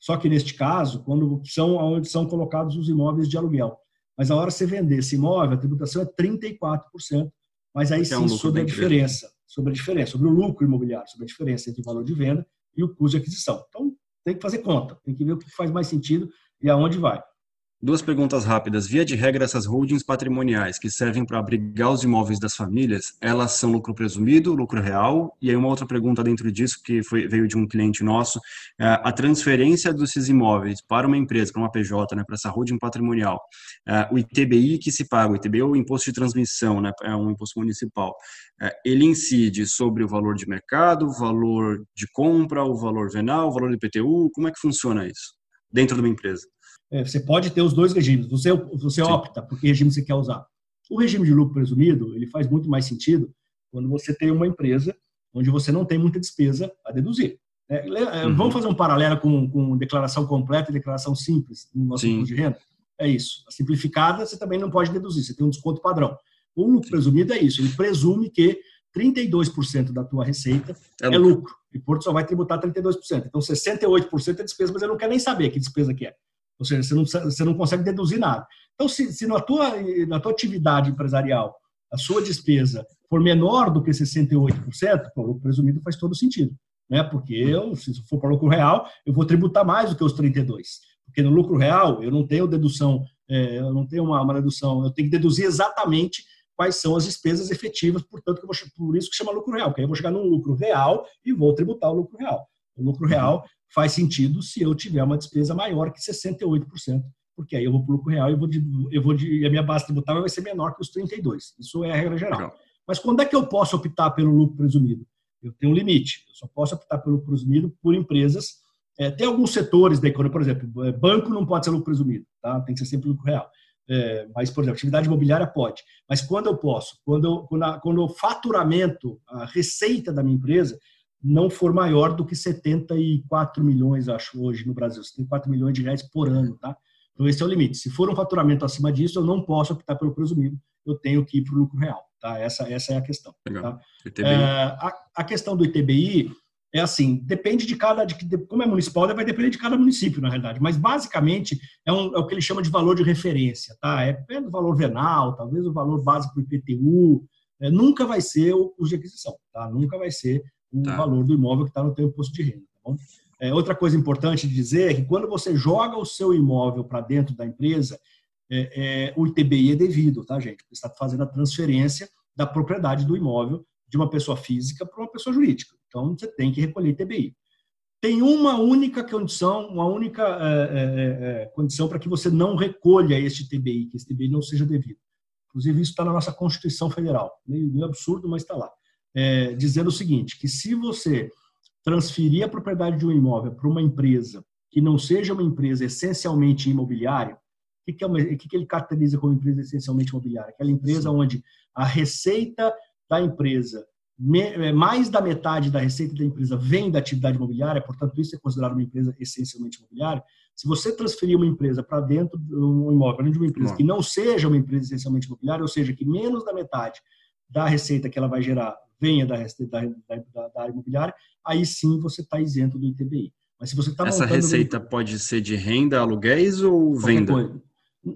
Só que neste caso, quando são onde são colocados os imóveis de aluguel. Mas a hora que você vender esse imóvel, a tributação é 34%, mas aí sim, é um sobre a diferença, sobre a diferença, sobre o lucro imobiliário, sobre a diferença entre o valor de venda e o custo de aquisição. Então, tem que fazer conta, tem que ver o que faz mais sentido e aonde vai. Duas perguntas rápidas. Via de regra, essas holdings patrimoniais que servem para abrigar os imóveis das famílias, elas são lucro presumido, lucro real? E aí uma outra pergunta dentro disso, que foi, veio de um cliente nosso, é a transferência desses imóveis para uma empresa, para uma PJ, né, para essa holding patrimonial, é, o ITBI que se paga, o ITBI é o imposto de transmissão, né, é um imposto municipal, é, ele incide sobre o valor de mercado, o valor de compra, o valor venal, o valor do IPTU, como é que funciona isso dentro de uma empresa? É, você pode ter os dois regimes. Você, você opta por que regime você quer usar. O regime de lucro presumido ele faz muito mais sentido quando você tem uma empresa onde você não tem muita despesa a deduzir. É, é uhum. Vamos fazer um paralelo com, com declaração completa e declaração simples no nosso imposto de renda? É isso. A simplificada você também não pode deduzir, você tem um desconto padrão. O lucro Sim. presumido é isso, ele presume que 32% da tua receita é, é lucro. E Porto só vai tributar 32%. Então 68% é despesa, mas eu não quero nem saber que despesa que é. Ou seja, você não, você não consegue deduzir nada. Então, se, se na, tua, na tua atividade empresarial a sua despesa for menor do que 68%, o lucro presumido faz todo sentido. Né? Porque eu, se for para lucro real, eu vou tributar mais do que os 32%. Porque no lucro real, eu não tenho dedução, é, eu não tenho uma, uma dedução, eu tenho que deduzir exatamente quais são as despesas efetivas, portanto, vou, por isso que chama lucro real, porque aí eu vou chegar num lucro real e vou tributar o lucro real. O lucro real faz sentido se eu tiver uma despesa maior que 68%, porque aí eu vou para o lucro real e vou eu vou de, a minha base tributável vai ser menor que os 32%. Isso é a regra geral. Legal. Mas quando é que eu posso optar pelo lucro presumido? Eu tenho um limite. Eu só posso optar pelo lucro presumido por empresas. É, tem alguns setores da economia, por exemplo, é, banco não pode ser lucro presumido, tá? tem que ser sempre lucro real. É, mas, por exemplo, atividade imobiliária pode. Mas quando eu posso? Quando, eu, quando, a, quando o faturamento, a receita da minha empresa não for maior do que 74 milhões, acho, hoje no Brasil. 74 milhões de reais por ano, tá? Então, esse é o limite. Se for um faturamento acima disso, eu não posso optar pelo presumido, eu tenho que ir para o lucro real, tá? Essa, essa é a questão. Tá? É, a, a, questão do ITBI é assim, depende de cada, de, como é municipal, vai depender de cada município, na realidade, mas basicamente é, um, é o que ele chama de valor de referência, tá? É, é do valor venal, talvez o valor básico do IPTU, é, nunca vai ser o custo de aquisição, tá? Nunca vai ser o tá. valor do imóvel que está no teu imposto de renda. Tá bom? É, outra coisa importante de dizer é que quando você joga o seu imóvel para dentro da empresa, é, é, o ITBI é devido, tá, gente? Você está fazendo a transferência da propriedade do imóvel de uma pessoa física para uma pessoa jurídica. Então, você tem que recolher ITBI. Tem uma única condição, uma única é, é, é, condição para que você não recolha este ITBI, que esse ITBI não seja devido. Inclusive, isso está na nossa Constituição Federal. Meio, meio absurdo, mas está lá é, dizendo o seguinte, que se você transferir a propriedade de um imóvel para uma empresa que não seja uma empresa essencialmente imobiliária, o que, que, é uma, que, que ele caracteriza como empresa essencialmente imobiliária? Aquela empresa onde a receita da empresa, é, mais da metade da receita da empresa vem da atividade imobiliária, portanto, isso é considerado uma empresa essencialmente imobiliária. Se você transferir uma empresa para dentro de um imóvel, de uma empresa que não seja uma empresa essencialmente imobiliária, ou seja, que menos da metade da receita que ela vai gerar venha da, da, da, da área imobiliária, aí sim você está isento do ITBI. Mas se você está Essa receita pode ser de renda, aluguéis ou venda? Coisa.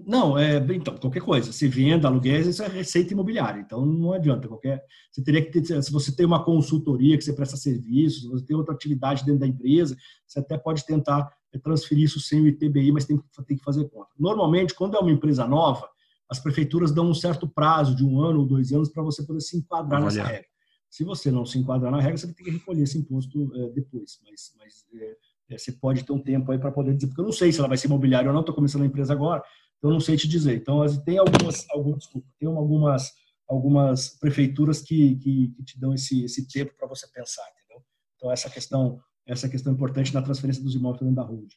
Não, é, então, qualquer coisa. Se venda, aluguéis, isso é receita imobiliária. Então, não adianta. Qualquer, você teria que ter, se você tem uma consultoria que você presta serviço, se você tem outra atividade dentro da empresa, você até pode tentar transferir isso sem o ITBI, mas tem, tem que fazer conta. Normalmente, quando é uma empresa nova, as prefeituras dão um certo prazo de um ano ou dois anos para você poder se enquadrar Avaliar. nessa regra. Se você não se enquadrar na regra, você vai ter que recolher esse imposto é, depois. Mas, mas é, é, você pode ter um tempo aí para poder dizer, porque eu não sei se ela vai ser imobiliária ou não, estou começando a empresa agora, então não sei te dizer. Então, tem algumas, algumas desculpa, tem algumas, algumas prefeituras que, que, que te dão esse, esse tempo para você pensar, entendeu? Então, essa questão, essa questão importante na transferência dos imóveis dentro da holding.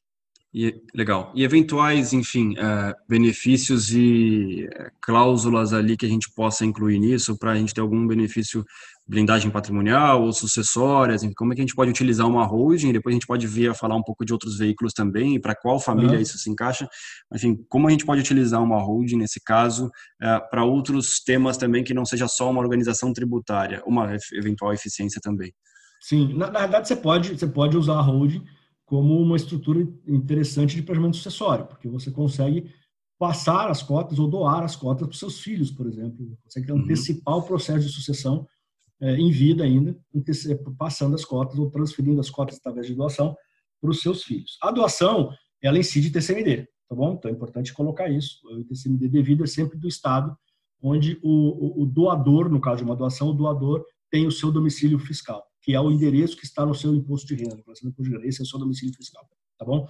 E, legal. E eventuais, enfim, uh, benefícios e uh, cláusulas ali que a gente possa incluir nisso para a gente ter algum benefício, blindagem patrimonial ou sucessórias, enfim, como é que a gente pode utilizar uma holding, depois a gente pode vir a falar um pouco de outros veículos também, para qual família uhum. isso se encaixa, enfim, como a gente pode utilizar uma holding nesse caso uh, para outros temas também que não seja só uma organização tributária, uma eventual eficiência também. Sim, na, na verdade você pode, você pode usar a holding como uma estrutura interessante de planejamento sucessório, porque você consegue passar as cotas ou doar as cotas para os seus filhos, por exemplo. Você consegue uhum. antecipar o processo de sucessão é, em vida ainda, passando as cotas ou transferindo as cotas através de doação para os seus filhos. A doação, ela incide TCMD. tá bom? Então é importante colocar isso. O ITCMD devido é sempre do Estado, onde o, o, o doador, no caso de uma doação, o doador tem o seu domicílio fiscal, que é o endereço que está no seu imposto de renda. Esse é o seu domicílio fiscal, tá bom?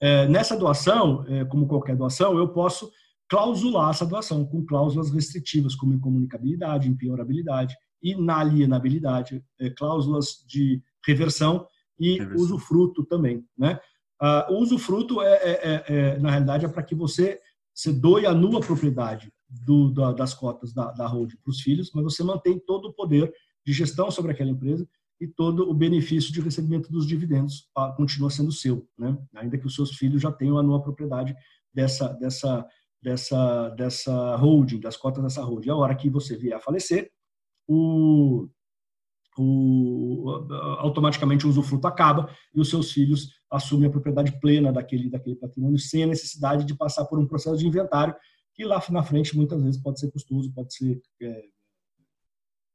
É, nessa doação, é, como qualquer doação, eu posso clausular essa doação com cláusulas restritivas, como incomunicabilidade, impenhorabilidade, inalienabilidade, é, cláusulas de reversão e reversão. usufruto também, né? Uh, o usufruto, é, é, é, é, na realidade, é para que você, você doe a nua propriedade do, da, das cotas da, da holding para os filhos, mas você mantém todo o poder de gestão sobre aquela empresa e todo o benefício de recebimento dos dividendos ah, continua sendo seu, né? ainda que os seus filhos já tenham a nua propriedade dessa, dessa, dessa, dessa holding, das cotas dessa holding. A hora que você vier a falecer, o, o, automaticamente o usufruto acaba e os seus filhos assumem a propriedade plena daquele, daquele patrimônio sem a necessidade de passar por um processo de inventário que lá na frente muitas vezes pode ser custoso, pode ser é,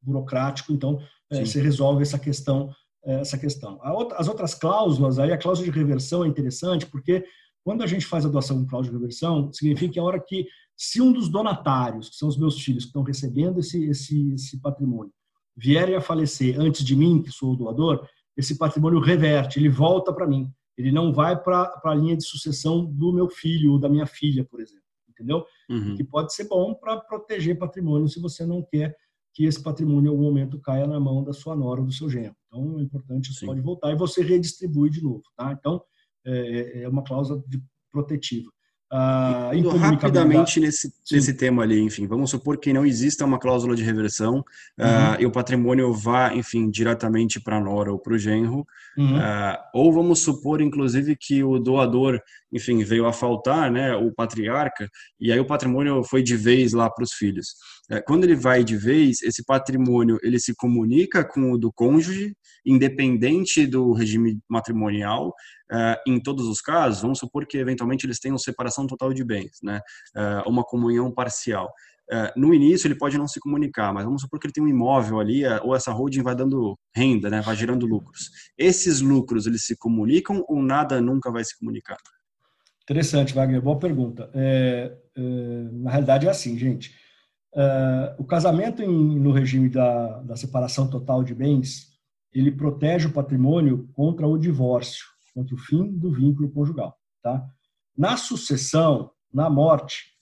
burocrático. Então é, você resolve essa questão é, essa questão. Outra, as outras cláusulas, aí a cláusula de reversão é interessante porque quando a gente faz a doação com cláusula de reversão, significa que a hora que se um dos donatários, que são os meus filhos que estão recebendo esse, esse, esse patrimônio, vierem a falecer antes de mim, que sou o doador, esse patrimônio reverte, ele volta para mim. Ele não vai para a linha de sucessão do meu filho ou da minha filha, por exemplo. Entendeu? Uhum. Que pode ser bom para proteger patrimônio se você não quer que esse patrimônio em algum momento caia na mão da sua nora ou do seu genro. Então, é importante, isso Sim. pode voltar e você redistribui de novo. Tá? Então, é, é uma cláusula de protetiva. Indo rapidamente nesse, nesse tema ali, enfim, vamos supor que não exista uma cláusula de reversão ah, uhum. uh, e o patrimônio vá, enfim, diretamente para a nora ou para o genro, uhum. uh, ou vamos supor, inclusive, que o doador, enfim, veio a faltar, né, o patriarca, e aí o patrimônio foi de vez lá para os filhos. Uh, quando ele vai de vez, esse patrimônio ele se comunica com o do cônjuge, independente do regime matrimonial, uh, em todos os casos, vamos supor que eventualmente eles tenham separação total de bens, né? Uh, uma comunhão parcial. No início ele pode não se comunicar, mas vamos supor que ele tem um imóvel ali, ou essa holding vai dando renda, né? Vai gerando lucros. Esses lucros eles se comunicam ou nada nunca vai se comunicar? Interessante, Wagner. Boa pergunta. É, é, na realidade é assim, gente. É, o casamento em, no regime da, da separação total de bens, ele protege o patrimônio contra o divórcio contra o fim do vínculo conjugal. Tá? Na sucessão, na morte,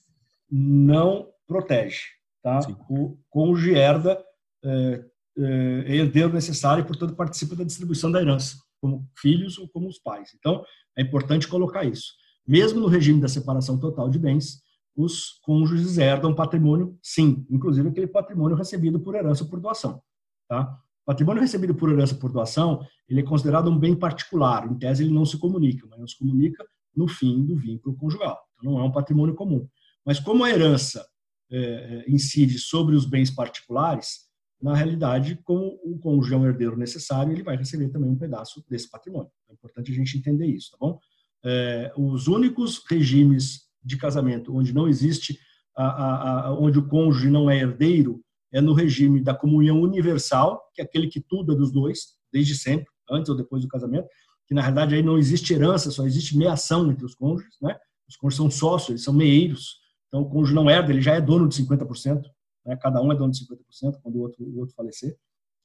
não protege. Tá? O cônjuge herda é, é, herdeiro necessário e, portanto, participa da distribuição da herança, como filhos ou como os pais. Então, é importante colocar isso. Mesmo no regime da separação total de bens, os cônjuges herdam patrimônio, sim, inclusive aquele patrimônio recebido por herança ou por doação. Tá? Patrimônio recebido por herança por doação, ele é considerado um bem particular. Em tese, ele não se comunica, mas não se comunica no fim do vínculo conjugal. Então, não é um patrimônio comum. Mas como a herança é, é incide sobre os bens particulares, na realidade, como o cônjuge é um herdeiro necessário, ele vai receber também um pedaço desse patrimônio. É importante a gente entender isso, tá bom? É, os únicos regimes de casamento onde não existe, a, a, a, onde o cônjuge não é herdeiro, é no regime da comunhão universal, que é aquele que tudo é dos dois, desde sempre, antes ou depois do casamento, que na realidade aí não existe herança, só existe meação entre os cônjuges, né? Os cônjuges são sócios, eles são meeiros, então o cônjuge não herda, ele já é dono de 50%, né? cada um é dono de 50% quando o outro, o outro falecer.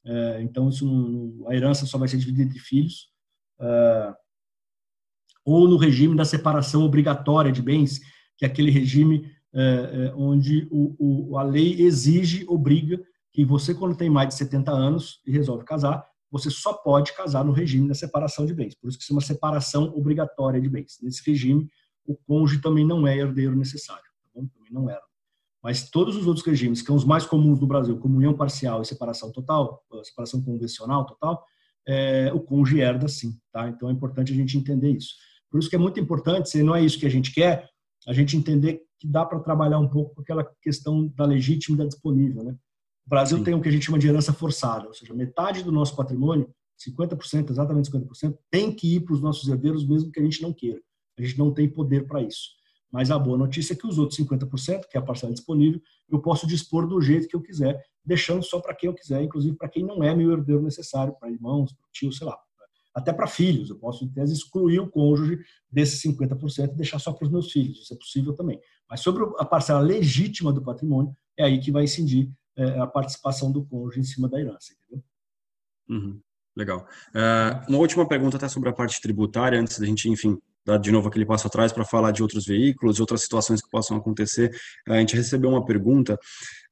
É, então isso a herança só vai ser dividida entre filhos. É, ou no regime da separação obrigatória de bens, que é aquele regime é, é, onde o, o, a lei exige, obriga que você, quando tem mais de 70 anos e resolve casar, você só pode casar no regime da separação de bens. Por isso que isso é uma separação obrigatória de bens. Nesse regime, o cônjuge também não é herdeiro necessário. Tá também não era. Mas todos os outros regimes, que são os mais comuns no Brasil, como união parcial e separação total, separação convencional total, é, o cônjuge herda sim. Tá? Então é importante a gente entender isso. Por isso que é muito importante, se não é isso que a gente quer, a gente entender que dá para trabalhar um pouco com aquela questão da legítima e da disponível. Né? O Brasil Sim. tem o que a gente chama de herança forçada, ou seja, metade do nosso patrimônio, 50%, exatamente 50%, tem que ir para os nossos herdeiros mesmo que a gente não queira. A gente não tem poder para isso. Mas a boa notícia é que os outros 50%, que é a parcela disponível, eu posso dispor do jeito que eu quiser, deixando só para quem eu quiser, inclusive para quem não é meu herdeiro necessário, para irmãos, para tio, sei lá, até para filhos. Eu posso, em tese, excluir o cônjuge desses 50% e deixar só para os meus filhos. Isso é possível também. Mas sobre a parcela legítima do patrimônio, é aí que vai incidir é, a participação do cônjuge em cima da herança. Entendeu? Uhum. Legal. Uh, uma última pergunta até sobre a parte tributária, antes da gente, enfim, dar de novo aquele passo atrás para falar de outros veículos, de outras situações que possam acontecer. A gente recebeu uma pergunta,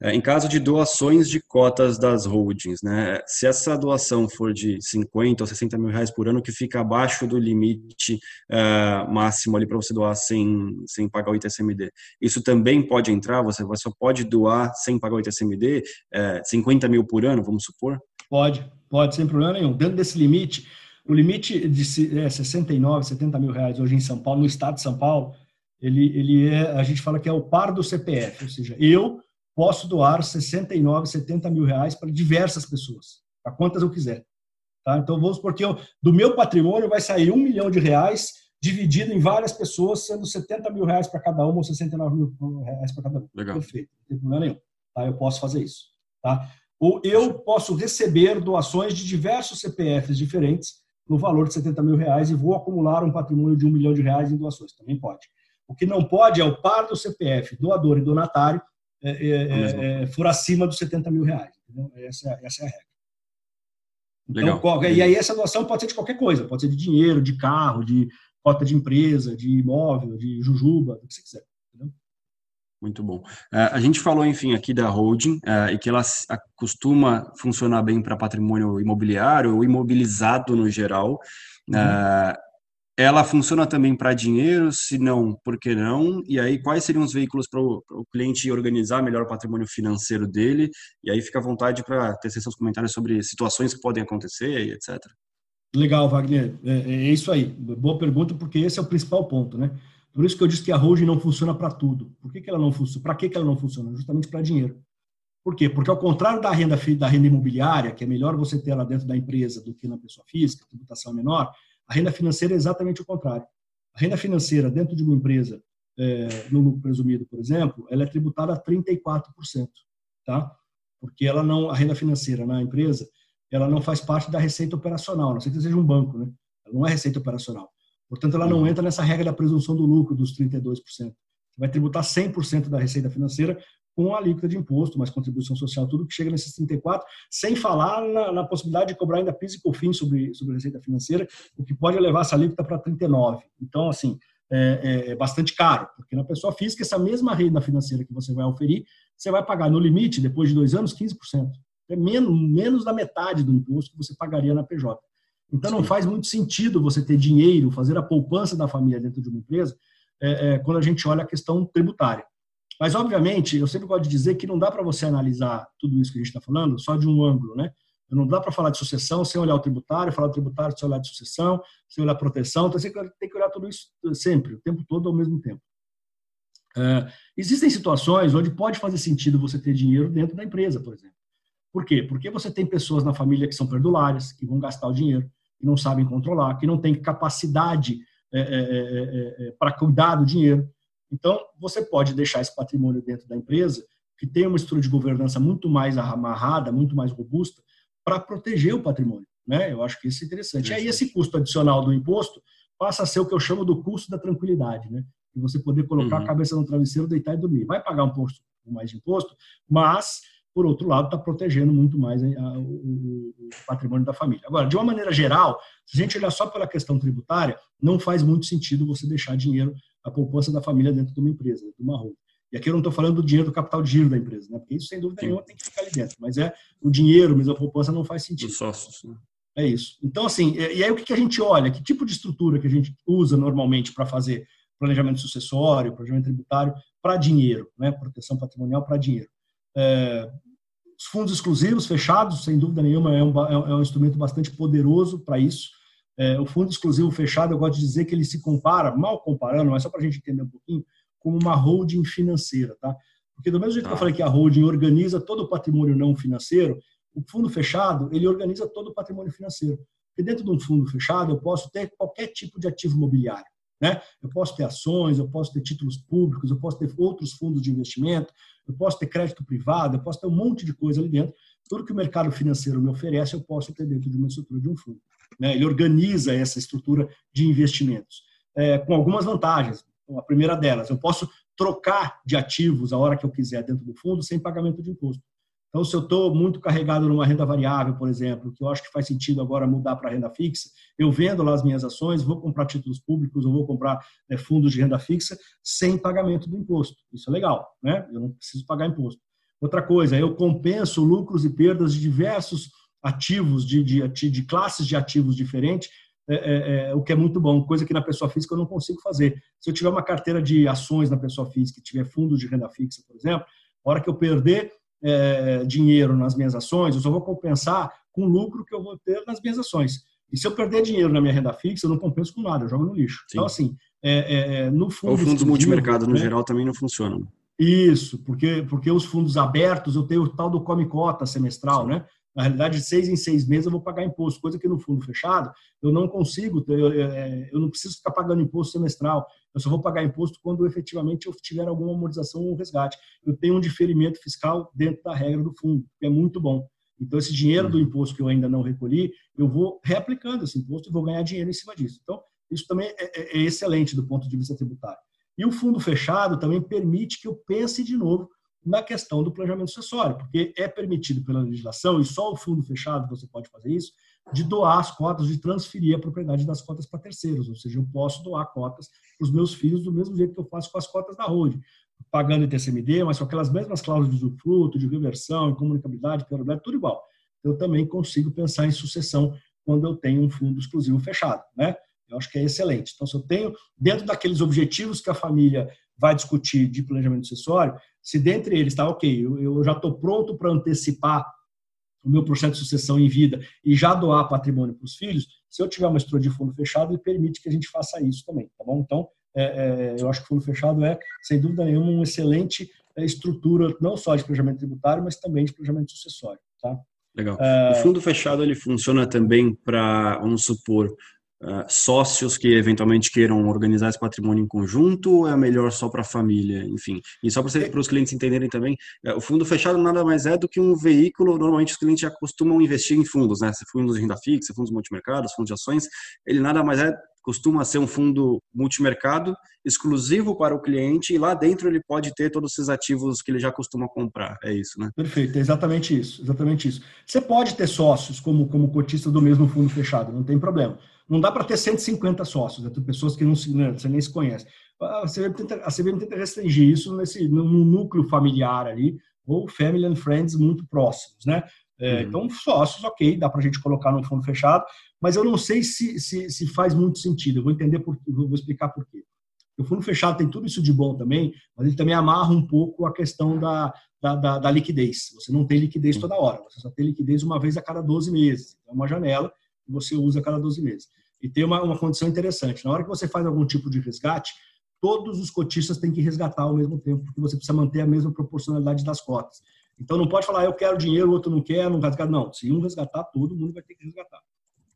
é, em caso de doações de cotas das holdings, né? Se essa doação for de 50 ou 60 mil reais por ano, que fica abaixo do limite uh, máximo ali para você doar sem, sem pagar o ITCMD, isso também pode entrar? Você só pode doar sem pagar o ITCMD, uh, é, 50 mil por ano, vamos supor? Pode, pode, sem problema nenhum. Dentro desse limite, o limite de é, 69, 70 mil reais hoje em São Paulo, no estado de São Paulo, ele, ele é, a gente fala que é o par do CPF, ou seja, eu posso doar 69, 70 mil reais para diversas pessoas, para quantas eu quiser. Tá? Então, vamos porque eu, do meu patrimônio vai sair um milhão de reais dividido em várias pessoas, sendo 70 mil reais para cada uma ou 69 mil reais para cada uma. Legal. Perfeito, não tem problema nenhum. Tá? Eu posso fazer isso. Tá? Ou eu posso receber doações de diversos CPFs diferentes no valor de 70 mil reais e vou acumular um patrimônio de um milhão de reais em doações. Também pode. O que não pode é o par do CPF, doador e donatário, é, é, é, é for acima dos 70 mil reais. Essa, essa, é a regra. Então, qual, e aí essa doação pode ser de qualquer coisa, pode ser de dinheiro, de carro, de cota de empresa, de imóvel, de jujuba, o que você quiser. Muito bom. Uh, a gente falou, enfim, aqui da holding uh, e que ela costuma funcionar bem para patrimônio imobiliário ou imobilizado no geral. Uhum. Uh, ela funciona também para dinheiro? Se não, por que não? E aí, quais seriam os veículos para o cliente organizar melhor o patrimônio financeiro dele? E aí, fica à vontade para ter seus comentários sobre situações que podem acontecer e etc. Legal, Wagner. É, é isso aí. Boa pergunta, porque esse é o principal ponto, né? Por isso que eu disse que a holding não funciona para tudo. Por que, que ela não funciona? Para que, que ela não funciona? Justamente para dinheiro. Por quê? Porque ao contrário da renda, da renda imobiliária, que é melhor você ter ela dentro da empresa do que na pessoa física, a tributação é menor, a renda financeira é exatamente o contrário. A renda financeira dentro de uma empresa, é, no lucro presumido, por exemplo, ela é tributada a 34%, tá? Porque ela não, a renda financeira na empresa, ela não faz parte da receita operacional, a não ser que seja um banco, né? Ela não é receita operacional. Portanto, ela não uhum. entra nessa regra da presunção do lucro dos 32%. Você vai tributar 100% da receita financeira com a alíquota de imposto, mais contribuição social, tudo que chega nesses 34, sem falar na, na possibilidade de cobrar ainda PIS e COFINS sobre, sobre a receita financeira, o que pode levar essa alíquota para 39. Então, assim, é, é, é, bastante caro, porque na pessoa física, essa mesma renda financeira que você vai oferir, você vai pagar no limite, depois de dois anos, 15%. É menos, menos da metade do imposto que você pagaria na PJ. Então, não faz muito sentido você ter dinheiro, fazer a poupança da família dentro de uma empresa, é, é, quando a gente olha a questão tributária. Mas, obviamente, eu sempre gosto de dizer que não dá para você analisar tudo isso que a gente está falando só de um ângulo, né? Não dá para falar de sucessão sem olhar o tributário, falar do tributário sem olhar de sucessão, sem olhar proteção. Então, você tem que olhar tudo isso sempre, o tempo todo, ao mesmo tempo. É, existem situações onde pode fazer sentido você ter dinheiro dentro da empresa, por exemplo. Por quê? Porque você tem pessoas na família que são perdulárias, que vão gastar o dinheiro que não sabem controlar, que não têm capacidade é é, é, é, é, para cuidar do dinheiro. Então, você pode deixar esse patrimônio dentro da empresa, que tem uma estrutura de governança muito mais amarrada, muito mais robusta, para proteger o patrimônio. Né? Eu acho que isso é interessante. E aí, esse custo adicional do imposto passa a ser o que eu chamo do custo da tranquilidade. Né? E você poder colocar uhum. a cabeça no travesseiro, deitar e dormir. Vai pagar um posto mais de imposto, mas por outro lado, está protegendo muito mais o, patrimônio da família. Agora, de uma maneira geral, se a gente olhar só pela questão tributária, não faz muito sentido você deixar dinheiro, a poupança da família dentro de uma empresa, de uma rua. E aqui eu não estou falando do dinheiro do capital de giro da empresa, né? porque isso, sem dúvida nenhuma, tem que ficar ali dentro. Mas é o dinheiro, mesmo a poupança, não faz sentido. Os sócios. Né? É isso. Então, assim, e aí o que a gente olha? Que tipo de estrutura que a gente usa normalmente para fazer planejamento sucessório, planejamento tributário para dinheiro, né? proteção patrimonial para dinheiro? É, os fundos exclusivos fechados, sem dúvida nenhuma, é um, é um instrumento bastante poderoso para isso. É, o fundo exclusivo fechado, eu gosto de dizer que ele se compara, mal comparando, mas só para a gente entender um pouquinho, como uma holding financeira, tá? Porque do mesmo jeito que eu tá. falei que a holding organiza todo o patrimônio não financeiro, o fundo fechado, ele organiza todo o patrimônio financeiro. Porque dentro de um fundo fechado, eu posso ter qualquer tipo de ativo imobiliário. Né? Eu posso ter ações, eu posso ter títulos públicos, eu posso ter outros fundos de investimento, eu posso ter crédito privado, eu posso ter um monte de coisa ali dentro. Tudo que o mercado financeiro me oferece, eu posso ter dentro de uma estrutura de um fundo. né? ele organiza essa estrutura de investimentos, é, com algumas vantagens. A primeira delas, eu posso trocar de ativos a hora que eu quiser dentro do fundo sem pagamento de imposto. Então, se eu estou muito carregado numa renda variável, por exemplo, que eu acho que faz sentido agora mudar para renda fixa, eu vendo lá as minhas ações, vou comprar títulos públicos, ou vou comprar é, fundos de renda fixa sem pagamento do imposto. Isso é legal, né? Eu não preciso pagar imposto. Outra coisa, eu compenso lucros e perdas de diversos ativos, de, de, de classes de ativos diferentes, é, é, é, o que é muito bom, coisa que na pessoa física eu não consigo fazer. Se eu tiver uma carteira de ações na pessoa física e tiver fundos de renda fixa, por exemplo, a hora que eu perder é, dinheiro nas minhas ações, eu só vou compensar com o lucro que eu vou ter nas minhas ações. E se eu perder dinheiro na minha renda fixa, eu não compenso com nada, eu jogo no lixo. Sim. Então, assim, é, é, no fundo. Ou fundos multimercado, no né? geral, também não funcionam. Isso, porque, porque os fundos abertos, eu tenho o tal do come cota semestral, Sim. né? Na realidade, de seis em seis meses eu vou pagar imposto, coisa que no fundo fechado eu não consigo, eu, eu não preciso ficar pagando imposto semestral. Eu só vou pagar imposto quando efetivamente eu tiver alguma amortização ou resgate. Eu tenho um diferimento fiscal dentro da regra do fundo, que é muito bom. Então, esse dinheiro do imposto que eu ainda não recolhi, eu vou reaplicando esse imposto e vou ganhar dinheiro em cima disso. Então, isso também é, é, é excelente do ponto de vista tributário. E o fundo fechado também permite que eu pense de novo na questão do planejamento sucessório, porque é permitido pela legislação, e só o fundo fechado você pode fazer isso, de doar as cotas, de transferir a propriedade das cotas para terceiros, ou seja, eu posso doar cotas para os meus filhos do mesmo jeito que eu faço com as cotas da holding, pagando TCMD, mas com aquelas mesmas cláusulas de usufruto, de reversão, incomunicabilidade, prioridade, tudo igual. Eu também consigo pensar em sucessão quando eu tenho um fundo exclusivo fechado, né? Eu acho que é excelente. Então, se eu tenho, dentro daqueles objetivos que a família vai discutir de planejamento sucessório, se dentre eles está, ok, eu, eu já estou pronto para antecipar o meu processo de sucessão em vida e já doar patrimônio para os filhos, se eu tiver uma estrutura de fundo fechado, ele permite que a gente faça isso também, tá bom? Então, é, é, eu acho que o fundo fechado é, sem dúvida nenhuma, uma excelente é, estrutura, não só de planejamento tributário, mas também de planejamento sucessório, tá? Legal. É... O fundo fechado, ele funciona também para, vamos supor, uh, sócios que eventualmente queiram organizar esse patrimônio em conjunto ou é melhor só para a família? Enfim, e só para os clientes entenderem também, uh, o fundo fechado nada mais é do que um veículo, normalmente os clientes já costumam investir em fundos, né? Fundos de renda fixa, fundos multimercados, fundos de ações, ele nada mais é costuma ser um fundo multimercado exclusivo para o cliente e lá dentro ele pode ter todos esses ativos que ele já costuma comprar. É isso, né? Perfeito, é exatamente isso, exatamente isso. Você pode ter sócios como como cotista do mesmo fundo fechado, não tem problema. Não dá para ter 150 sócios, né? pessoas que não se, né, você nem se conhece. A CVM tenta, a CVM tenta restringir isso nesse, no, núcleo familiar ali, ou family and friends muito próximos, né? É, uhum. Então, sócios, ok, dá para a gente colocar no fundo fechado, mas eu não sei se, se, se faz muito sentido. Eu vou entender por vou explicar por quê. O fundo fechado tem tudo isso de bom também, mas ele também amarra um pouco a questão da, da, da, da liquidez. Você não tem liquidez toda hora, você só tem liquidez uma vez a cada 12 meses. É uma janela que você usa a cada 12 meses. E tem uma, uma condição interessante. Na hora que você faz algum tipo de resgate, todos os cotistas têm que resgatar ao mesmo tempo, porque você precisa manter a mesma proporcionalidade das cotas. Então não pode falar, ah, eu quero dinheiro, o outro não quer, não resgatar. Não, se um resgatar, todo mundo vai ter que resgatar.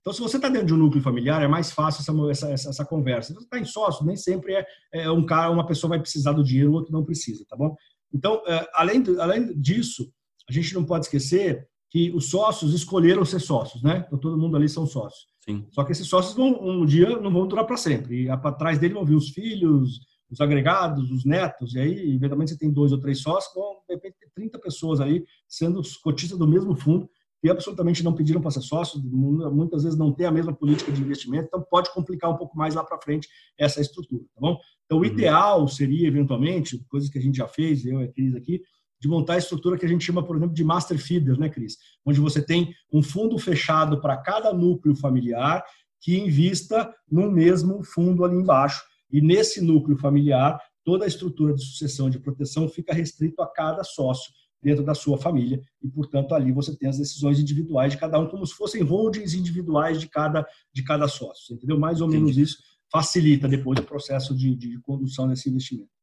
Então, se você está dentro de um núcleo familiar, é mais fácil essa, essa, essa conversa. Se você está em sócio, nem sempre é, é, um cara, uma pessoa vai precisar do dinheiro, o outro não precisa, tá bom? Então, é, além, além disso, a gente não pode esquecer que os sócios escolheram ser sócios, né? Então, todo mundo ali são sócios. Sim. Só que esses sócios vão, um dia não vão durar para sempre. E atrás dele vão vir os filhos, os agregados, os netos, e aí, eventualmente, você tem dois ou três sócios, vão, de repente, ter 30 pessoas aí sendo cotistas do mesmo fundo e absolutamente não pediram para ser sócios, muitas vezes não tem a mesma política de investimento, então pode complicar um pouco mais lá para frente essa estrutura, tá bom? Então, o uhum. ideal seria, eventualmente, coisas que a gente já fez, eu e a Cris aqui, de montar a estrutura que a gente chama, por exemplo, de master feeder, né, Cris? Onde você tem um fundo fechado para cada núcleo familiar que invista no mesmo fundo ali embaixo. E nesse núcleo familiar, toda a estrutura de sucessão de proteção fica restrito a cada sócio dentro da sua família e, portanto, ali você tem as decisões individuais de cada um, como se fossem holdings individuais de cada, de cada sócio, entendeu? Mais ou menos isso facilita depois o processo de, de condução desse investimento.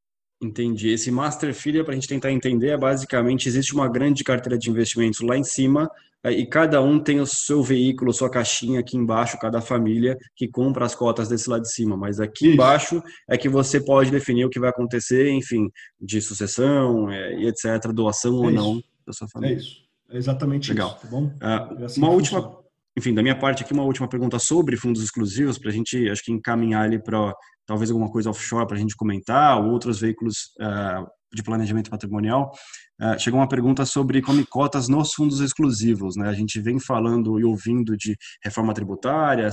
Entendi. Esse Master Filha, para a gente tentar entender, é basicamente existe uma grande carteira de investimentos lá em cima e cada um tem o seu veículo, sua caixinha aqui embaixo, cada família que compra as cotas desse lado de cima. Mas aqui Isso. embaixo é que você pode definir o que vai acontecer, enfim, de sucessão é, e etc., doação é ou não da sua família. É isso. É exatamente Legal. isso. Tá bom? Uh, uma última enfim, da minha parte aqui uma última pergunta sobre fundos exclusivos para a gente, acho que encaminhar ele para talvez alguma coisa offshore para a gente comentar ou outros veículos uh, de planejamento patrimonial. Uh, chegou uma pergunta sobre come cotas nos fundos exclusivos, né? A gente vem falando e ouvindo de reforma tributária,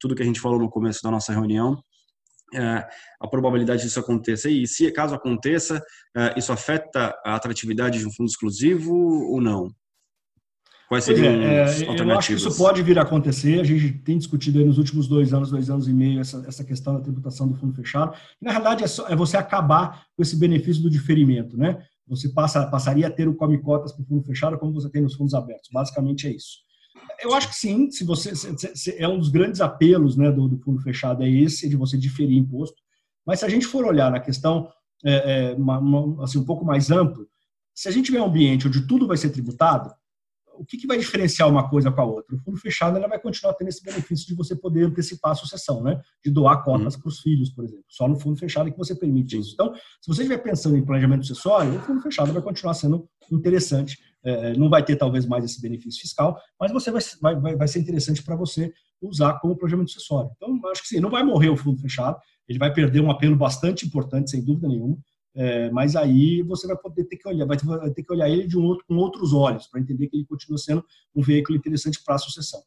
tudo que a gente falou no começo da nossa reunião. Uh, a probabilidade disso aconteça e se caso aconteça, isso afeta a atratividade de um fundo exclusivo ou não? Quais seriam é, as alternativas? É, eu acho que isso pode vir a acontecer. A gente tem discutido nos últimos dois anos, dois anos e meio, essa, essa questão da tributação do fundo fechado. Na realidade, é, só, é você acabar com esse benefício do diferimento, né? Você passa, passaria a ter o come cotas para o fundo fechado como você tem nos fundos abertos. Basicamente é isso. Eu acho que sim, se você se, se, é um dos grandes apelos né, do, do, fundo fechado é esse de você diferir imposto. Mas se a gente for olhar na questão é, é, uma, uma, assim, um pouco mais amplo, se a gente tiver um ambiente onde tudo vai ser tributado, o que, que, vai diferenciar uma coisa com a outra? O fundo fechado ela vai continuar tendo esse benefício de você poder antecipar a sucessão, né? De doar cotas uhum. para os filhos, por exemplo. Só no fundo fechado é que você permite isso. Então, se você estiver pensando em planejamento sucessório, o fundo fechado vai continuar sendo interessante. É, não vai ter talvez mais esse benefício fiscal, mas você vai, vai, vai ser interessante para você usar como planejamento sucessório. Então, acho que sim, não vai morrer o fundo fechado, ele vai perder um apelo bastante importante, sem dúvida nenhuma. É, mas aí você vai poder ter que olhar, vai ter, vai ter que olhar ele de um outro, com outros olhos para entender que ele continua sendo um veículo interessante para a sucessão.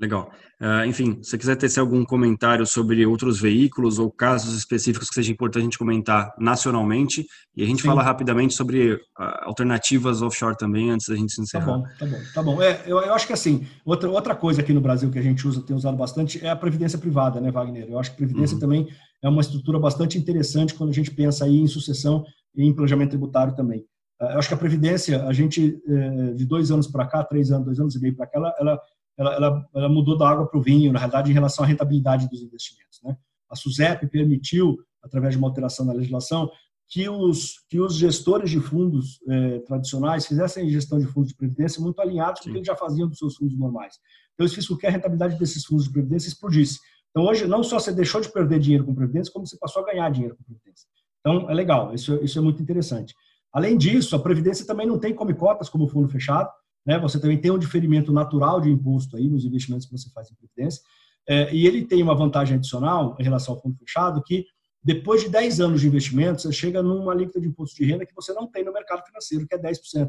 Legal. Uh, enfim, se você quiser ter algum comentário sobre outros veículos ou casos específicos que seja importante a gente comentar nacionalmente, e a gente Sim. fala rapidamente sobre uh, alternativas offshore também, antes da gente se encerrar. Tá bom, tá bom. Tá bom. É, eu, eu acho que assim, outra, outra coisa aqui no Brasil que a gente usa, tem usado bastante, é a previdência privada, né, Wagner? Eu acho que previdência uhum. também é uma estrutura bastante interessante quando a gente pensa aí em sucessão e em planejamento tributário também. Uh, eu acho que a previdência, a gente, eh, de dois anos para cá, três anos, dois anos e meio para cá, ela, ela ela, ela, ela mudou da água para o vinho, na realidade, em relação à rentabilidade dos investimentos. Né? A SUSEP permitiu, através de uma alteração na legislação, que os, que os gestores de fundos eh, tradicionais fizessem gestão de fundos de previdência muito alinhados com o que eles já faziam dos seus fundos normais. Então, isso fez com que a rentabilidade desses fundos de previdência explodisse. Então, hoje, não só você deixou de perder dinheiro com previdência, como você passou a ganhar dinheiro com previdência. Então, é legal, isso, isso é muito interessante. Além disso, a previdência também não tem come cotas como fundo fechado, né? Você também tem um diferimento natural de imposto aí nos investimentos que você faz em previdência. É, e ele tem uma vantagem adicional em relação ao fundo fechado, que depois de 10 anos de investimento, você chega numa alíquota de imposto de renda que você não tem no mercado financeiro, que é 10%.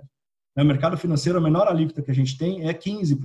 No mercado financeiro, a menor alíquota que a gente tem é 15%.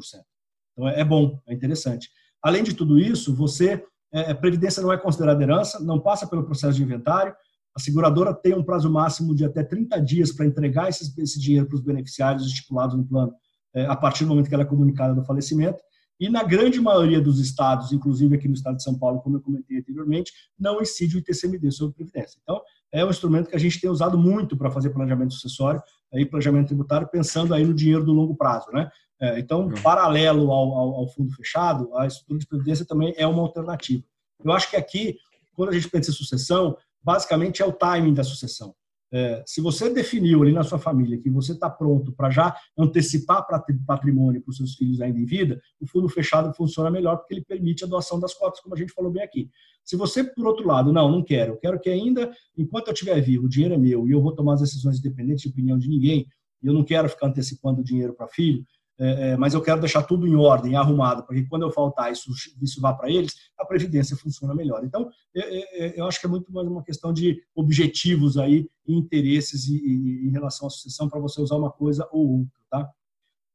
Então, é bom, é interessante. Além de tudo isso, você, é, a previdência não é considerada herança, não passa pelo processo de inventário, a seguradora tem um prazo máximo de até 30 dias para entregar esse, esse dinheiro para os beneficiários estipulados no plano é, a partir do momento que ela é comunicada do falecimento. E na grande maioria dos estados, inclusive aqui no estado de São Paulo, como eu comentei anteriormente, não incide o ITCMD sobre previdência. Então, é um instrumento que a gente tem usado muito para fazer planejamento sucessório, aí planejamento tributário, pensando aí no dinheiro do longo prazo, né? É, então, paralelo ao, ao, ao, fundo fechado, a estrutura de previdência também é uma alternativa. Eu acho que aqui, quando a gente pensa em sucessão, basicamente é o timing da sucessão. É, se você definiu ali na sua família que você está pronto para já antecipar patrimônio para os seus filhos ainda em vida, o fundo fechado funciona melhor porque ele permite a doação das cotas, como a gente falou bem aqui. Se você, por outro lado, não, não quero, eu quero que ainda, enquanto eu estiver vivo, o dinheiro é meu e eu vou tomar as decisões independentes de opinião de ninguém, e eu não quero ficar antecipando o dinheiro para filho, é, é, mas eu quero deixar tudo em ordem, arrumado, para que quando eu faltar isso, isso vá para eles, a previdência funciona melhor. Então, eu, eu, acho que é muito mais uma questão de objetivos aí, e interesses e, e, em relação à sucessão para você usar uma coisa ou outra, tá?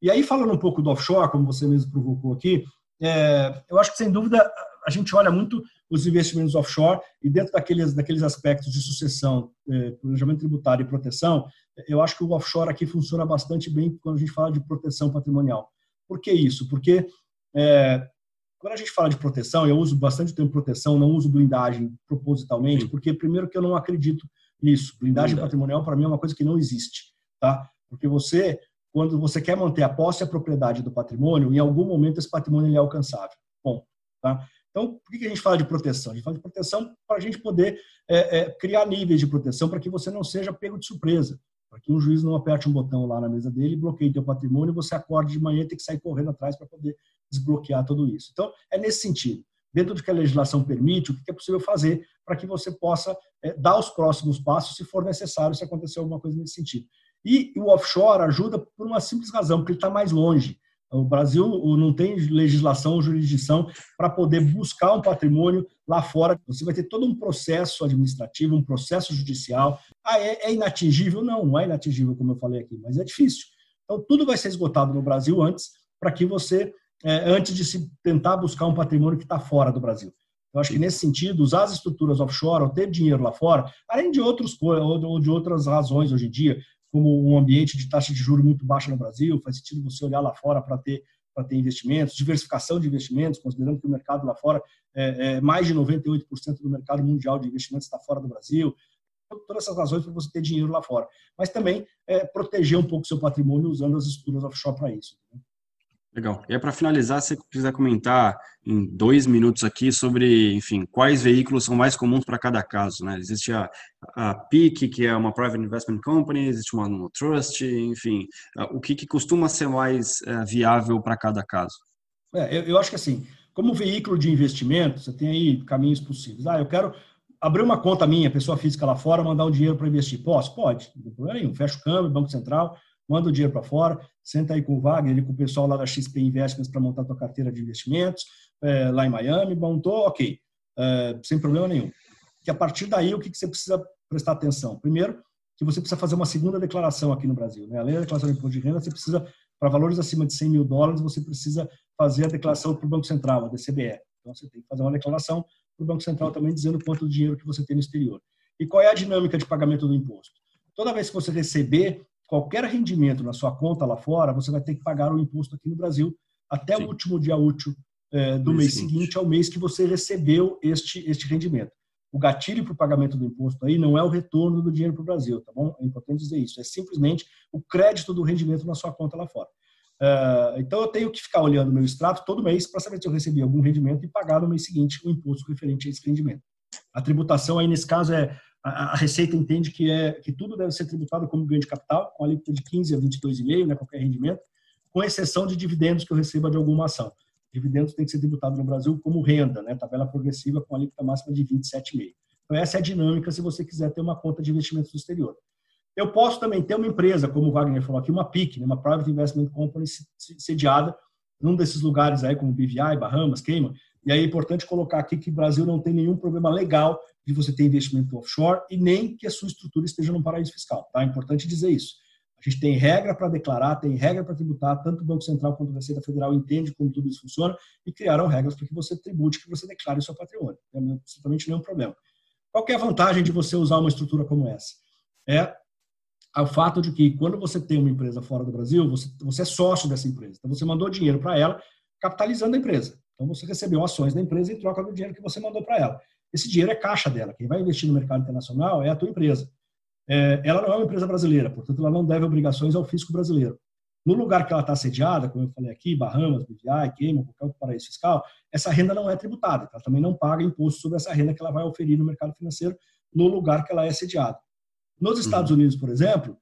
E aí, falando um pouco do offshore, como você mesmo provocou aqui, é, eu acho que, sem dúvida, a gente olha muito os investimentos offshore e dentro daqueles, daqueles aspectos de sucessão, é, planejamento tributário e proteção, eu acho que o offshore aqui funciona bastante bem quando a gente fala de proteção patrimonial. Por que isso? Porque é, quando a gente fala de proteção, eu uso bastante o termo proteção, não uso blindagem propositalmente, Sim. porque primeiro que eu não acredito nisso. Blindagem patrimonial para mim é uma coisa que não existe, tá? Porque você, quando você quer manter a posse e a propriedade do patrimônio, em algum momento esse patrimônio é alcançável. Bom, tá? Então, por que a gente fala de proteção? A gente fala de proteção para a gente poder é, é, criar níveis de proteção para que você não seja pego de surpresa, para que um juiz não aperte um botão lá na mesa dele, bloqueie teu patrimônio, você acorde de manhã e tem que sair correndo atrás para poder desbloquear tudo isso. Então, é nesse sentido. Dentro do que a legislação permite, o que é possível fazer para que você possa é, dar os próximos passos, se for necessário, se acontecer alguma coisa nesse sentido. E o offshore ajuda por uma simples razão, porque ele está mais longe. O Brasil não tem legislação ou jurisdição para poder buscar um patrimônio lá fora. Você vai ter todo um processo administrativo, um processo judicial. Ah, é, é inatingível? Não, não é inatingível, como eu falei aqui, mas é difícil. Então, tudo vai ser esgotado no Brasil antes, para que você, é, antes de se tentar buscar um patrimônio que está fora do Brasil. Eu acho que nesse sentido, usar as estruturas offshore ou ter dinheiro lá fora, além de outros ou de outras razões hoje em dia, como um ambiente de taxa de juros muito baixa no Brasil, faz sentido você olhar lá fora para ter para ter investimentos, diversificação de investimentos, considerando que o mercado lá fora, é, é mais de 98% do mercado mundial de investimentos está fora do Brasil. Todas essas razões para você ter dinheiro lá fora. Mas também é, proteger um pouco seu patrimônio usando as estruturas offshore para isso. Né? Legal. E para finalizar, se você quiser comentar em dois minutos aqui sobre, enfim, quais veículos são mais comuns para cada caso, né? Existe a, a PIC, que é uma Private Investment Company, existe uma Trust, enfim, o que, que costuma ser mais é, viável para cada caso? É, eu, eu acho que assim, como veículo de investimento, você tem aí caminhos possíveis. Ah, eu quero abrir uma conta minha, pessoa física lá fora, mandar um dinheiro para investir. Posso? Pode, não tem problema nenhum. Fecha o câmbio, Banco Central, manda o dinheiro para fora, senta aí com o Wagner e com o pessoal lá da XP Investments para montar tua carteira de investimentos, é, lá em Miami, montou, ok, é, sem problema nenhum. Que a partir daí, o que, que você precisa prestar atenção? Primeiro, que você precisa fazer uma segunda declaração aqui no Brasil. Né? Além da declaração de imposto de renda, você precisa, para valores acima de 100 mil dólares, você precisa fazer a declaração para o Banco Central, a DCBE. Então, você tem que fazer uma declaração para o Banco Central também dizendo quanto dinheiro que você tem no exterior. E qual é a dinâmica de pagamento do imposto? Toda vez que você receber qualquer rendimento na sua conta lá fora, você vai ter que pagar o imposto aqui no Brasil até Sim. o último dia útil é, do mês, mês seguinte ao mês que você recebeu este, este rendimento. O gatilho para o pagamento do imposto aí não é o retorno do dinheiro para o Brasil, tá bom? É importante dizer isso. É simplesmente o crédito do rendimento na sua conta lá fora. Uh, então eu tenho que ficar olhando meu extrato todo mês para saber se eu recebi algum rendimento e pagar no mês seguinte o imposto referente a esse rendimento. A tributação aí nesse caso é a, Receita entende que, é, que tudo deve ser tributado como ganho de capital, com a alíquota de 15 a 22,5, né, qualquer rendimento, com exceção de dividendos que eu receba de alguma ação. Dividendos tem que ser tributado no Brasil como renda, né, tabela progressiva com a alíquota máxima de 27,5. Então, essa é a dinâmica se você quiser ter uma conta de investimentos no exterior. Eu posso também ter uma empresa, como o Wagner falou aqui, uma PIC, né, uma Private Investment Company sediada num desses lugares aí, como BVI, Bahamas, Cayman, e aí é importante colocar aqui que o Brasil não tem nenhum problema legal de você ter investimento offshore e nem que a sua estrutura esteja num paraíso fiscal. Tá? É importante dizer isso. A gente tem regra para declarar, tem regra para tributar, tanto o Banco Central quanto a Receita Federal entende como tudo isso funciona e criaram regras para que você tribute, que você declare o seu patrimônio. Não é absolutamente nenhum problema. Qual é a vantagem de você usar uma estrutura como essa? É o fato de que quando você tem uma empresa fora do Brasil, você, você é sócio dessa empresa. Então você mandou dinheiro para ela, capitalizando a empresa. Então você recebeu ações da empresa em troca do dinheiro que você mandou para ela. Esse dinheiro é caixa dela. Quem vai investir no mercado internacional é a tua empresa. É, ela não é uma empresa brasileira, portanto ela não deve obrigações ao fisco brasileiro. No lugar que ela está sediada, como eu falei aqui, Bahamas, BVI, Cayman, qualquer outro paraíso fiscal, essa renda não é tributada. Ela também não paga imposto sobre essa renda que ela vai oferir no mercado financeiro no lugar que ela é sediada. Nos Estados uhum. Unidos, por exemplo,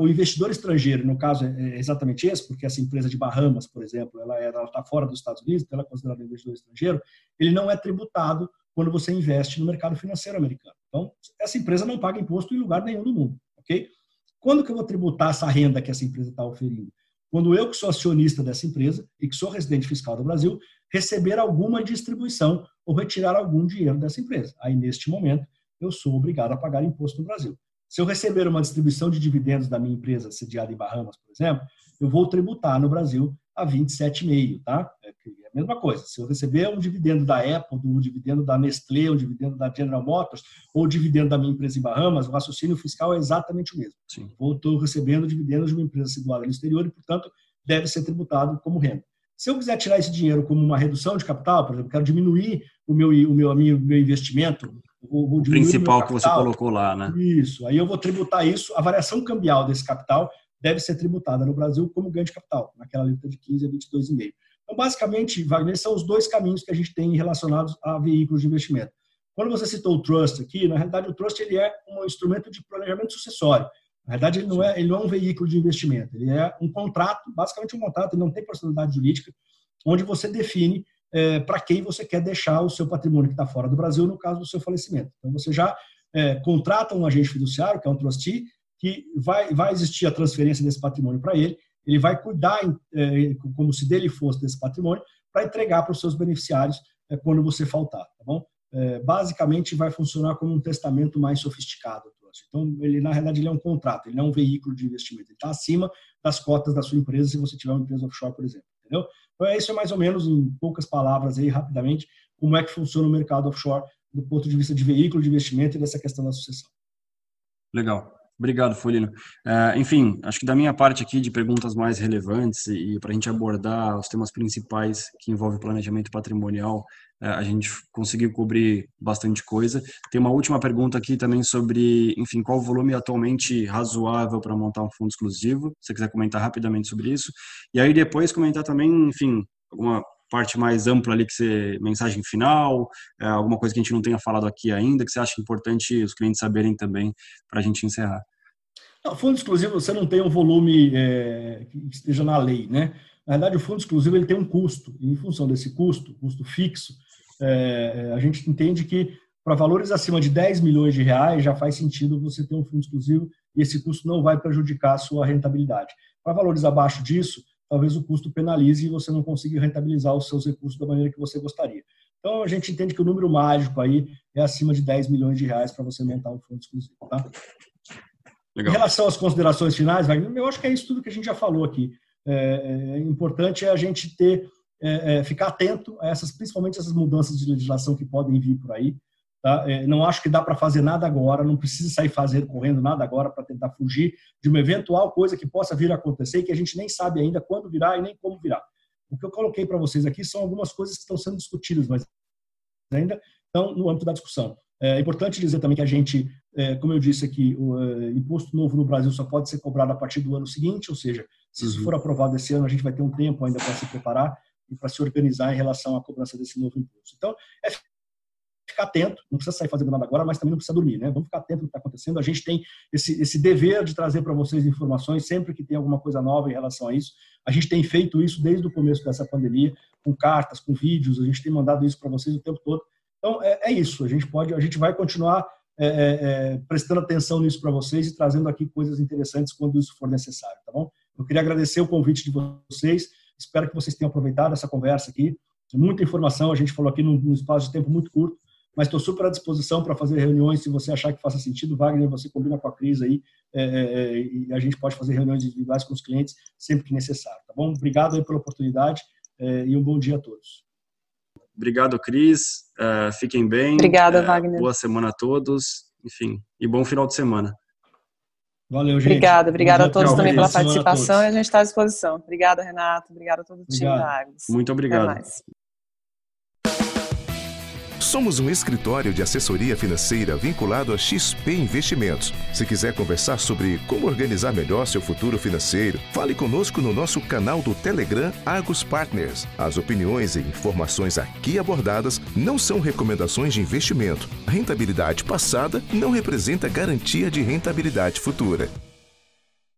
o investidor estrangeiro, no caso é, é exatamente esse, porque essa empresa de Bahamas, por exemplo, ela é, está fora dos Estados Unidos, então ela é considerada investidor estrangeiro, ele não é tributado quando você investe no mercado financeiro americano. Então, essa empresa não paga imposto em lugar nenhum do mundo, ok? Quando que eu vou tributar essa renda que essa empresa está oferindo? Quando eu, que sou acionista dessa empresa e que sou residente fiscal do Brasil, receber alguma distribuição ou retirar algum dinheiro dessa empresa. Aí, neste momento, eu sou obrigado a pagar imposto no Brasil. Se eu receber uma distribuição de dividendos da minha empresa sediada em Bahamas, por exemplo, eu vou tributar no Brasil a 27,5, tá? É, é a mesma coisa. Se eu receber um dividendo da Apple, um dividendo da Nestlé, um dividendo da General Motors, ou um dividendo da minha empresa em Bahamas, o raciocínio fiscal é exatamente o mesmo. Sim. Ou estou recebendo dividendos de uma empresa situada no exterior e, portanto, deve ser tributado como renda. Se eu quiser tirar esse dinheiro como uma redução de capital, por exemplo, quero diminuir o meu, o meu, o meu investimento Vou, vou o principal que você colocou lá, né? Isso. Aí eu vou tributar isso. A variação cambial desse capital deve ser tributada no Brasil como ganho de capital, naquela alíquota de 15 a 22,5. Então, basicamente, Wagner, são os dois caminhos que a gente tem relacionados a veículos de investimento. Quando você citou o trust aqui, na realidade o trust ele é um instrumento de planejamento sucessório. Na verdade, ele não é, ele não é um veículo de investimento, ele é um contrato, basicamente um contrato, ele não tem personalidade jurídica, onde você define é, para quem você quer deixar o seu patrimônio que está fora do Brasil, no caso do seu falecimento. Então, você já é, contrata um agente fiduciário, que é um trustee, que vai, vai existir a transferência desse patrimônio para ele, ele vai cuidar é, como se dele fosse desse patrimônio para entregar para os seus beneficiários é, quando você faltar, tá bom? É, basicamente vai funcionar como um testamento mais sofisticado. Então, ele na realidade ele é um contrato, ele não é um veículo de investimento, ele está acima das cotas da sua empresa se você tiver uma empresa offshore, por exemplo, entendeu? Então, isso é mais ou menos, em poucas palavras aí, rapidamente, como é que funciona o mercado offshore do ponto de vista de veículo de investimento e dessa questão da sucessão. Legal. Obrigado, Folino. Uh, enfim, acho que da minha parte aqui de perguntas mais relevantes e, e para a gente abordar os temas principais que envolvem planejamento patrimonial, uh, a gente conseguiu cobrir bastante coisa. Tem uma última pergunta aqui também sobre, enfim, qual o volume atualmente razoável para montar um fundo exclusivo? Se você quiser comentar rapidamente sobre isso. E aí depois comentar também, enfim, alguma parte mais ampla ali que você mensagem final, é, alguma coisa que a gente não tenha falado aqui ainda que você acha importante os clientes saberem também para a gente encerrar. Não, fundo exclusivo você não tem um volume é, que esteja na lei, né? Na verdade, o fundo exclusivo ele tem um custo e em função desse custo, custo fixo, é, a gente entende que para valores acima de 10 milhões de reais já faz sentido você ter um fundo exclusivo e esse custo não vai prejudicar a sua rentabilidade. Para valores abaixo disso, talvez o custo penalize e você não consiga rentabilizar os seus recursos da maneira que você gostaria. Então, a gente entende que o número mágico aí é acima de 10 milhões de reais para você montar um fundo exclusivo. Tá? Legal. Em relação às considerações finais, eu acho que é isso tudo que a gente já falou aqui. É, é importante é a gente ter, é, é, ficar atento a essas, principalmente essas mudanças de legislação que podem vir por aí. Tá? É, não acho que dá para fazer nada agora, não precisa sair fazendo, correndo nada agora para tentar fugir de uma eventual coisa que possa vir a acontecer e que a gente nem sabe ainda quando virá e nem como virá. O que eu coloquei para vocês aqui são algumas coisas que estão sendo discutidas, mas ainda estão no âmbito da discussão. É importante dizer também que a gente, é, como eu disse aqui, o é, imposto novo no Brasil só pode ser cobrado a partir do ano seguinte, ou seja, se isso uhum. for aprovado esse ano, a gente vai ter um tempo ainda para se preparar e para se organizar em relação à cobrança desse novo imposto. Então, é ficar atento, não precisa sair fazendo nada agora, mas também não precisa dormir, né? Vamos ficar atento no que está acontecendo. A gente tem esse, esse dever de trazer para vocês informações sempre que tem alguma coisa nova em relação a isso. A gente tem feito isso desde o começo dessa pandemia, com cartas, com vídeos, a gente tem mandado isso para vocês o tempo todo. Então, é, é, isso. A gente pode, a gente vai continuar é, é, é prestando atenção nisso para vocês e trazendo aqui coisas interessantes quando isso for necessário, tá bom? Eu queria agradecer o convite de vocês. Espero que vocês tenham aproveitado essa conversa aqui. Muita informação, a gente falou aqui num, num espaço de tempo muito curto mas estou super à disposição para fazer reuniões, se você achar que faça sentido, Wagner, você combina com a Cris aí, é, é, é, e a gente pode fazer reuniões individuais com os clientes sempre que necessário, tá bom? Obrigado aí pela oportunidade é, e um bom dia a todos. Obrigado, Cris. Uh, fiquem bem. Obrigada, uh, Wagner. Boa semana a todos. Enfim, e bom final de semana. Valeu, gente. Obrigada, obrigada a todos também pela participação e a gente está à disposição. Obrigada, Renato. Obrigada a todo o time da Agnes. Muito obrigado. Somos um escritório de assessoria financeira vinculado a XP Investimentos. Se quiser conversar sobre como organizar melhor seu futuro financeiro, fale conosco no nosso canal do Telegram Argos Partners. As opiniões e informações aqui abordadas não são recomendações de investimento. Rentabilidade passada não representa garantia de rentabilidade futura.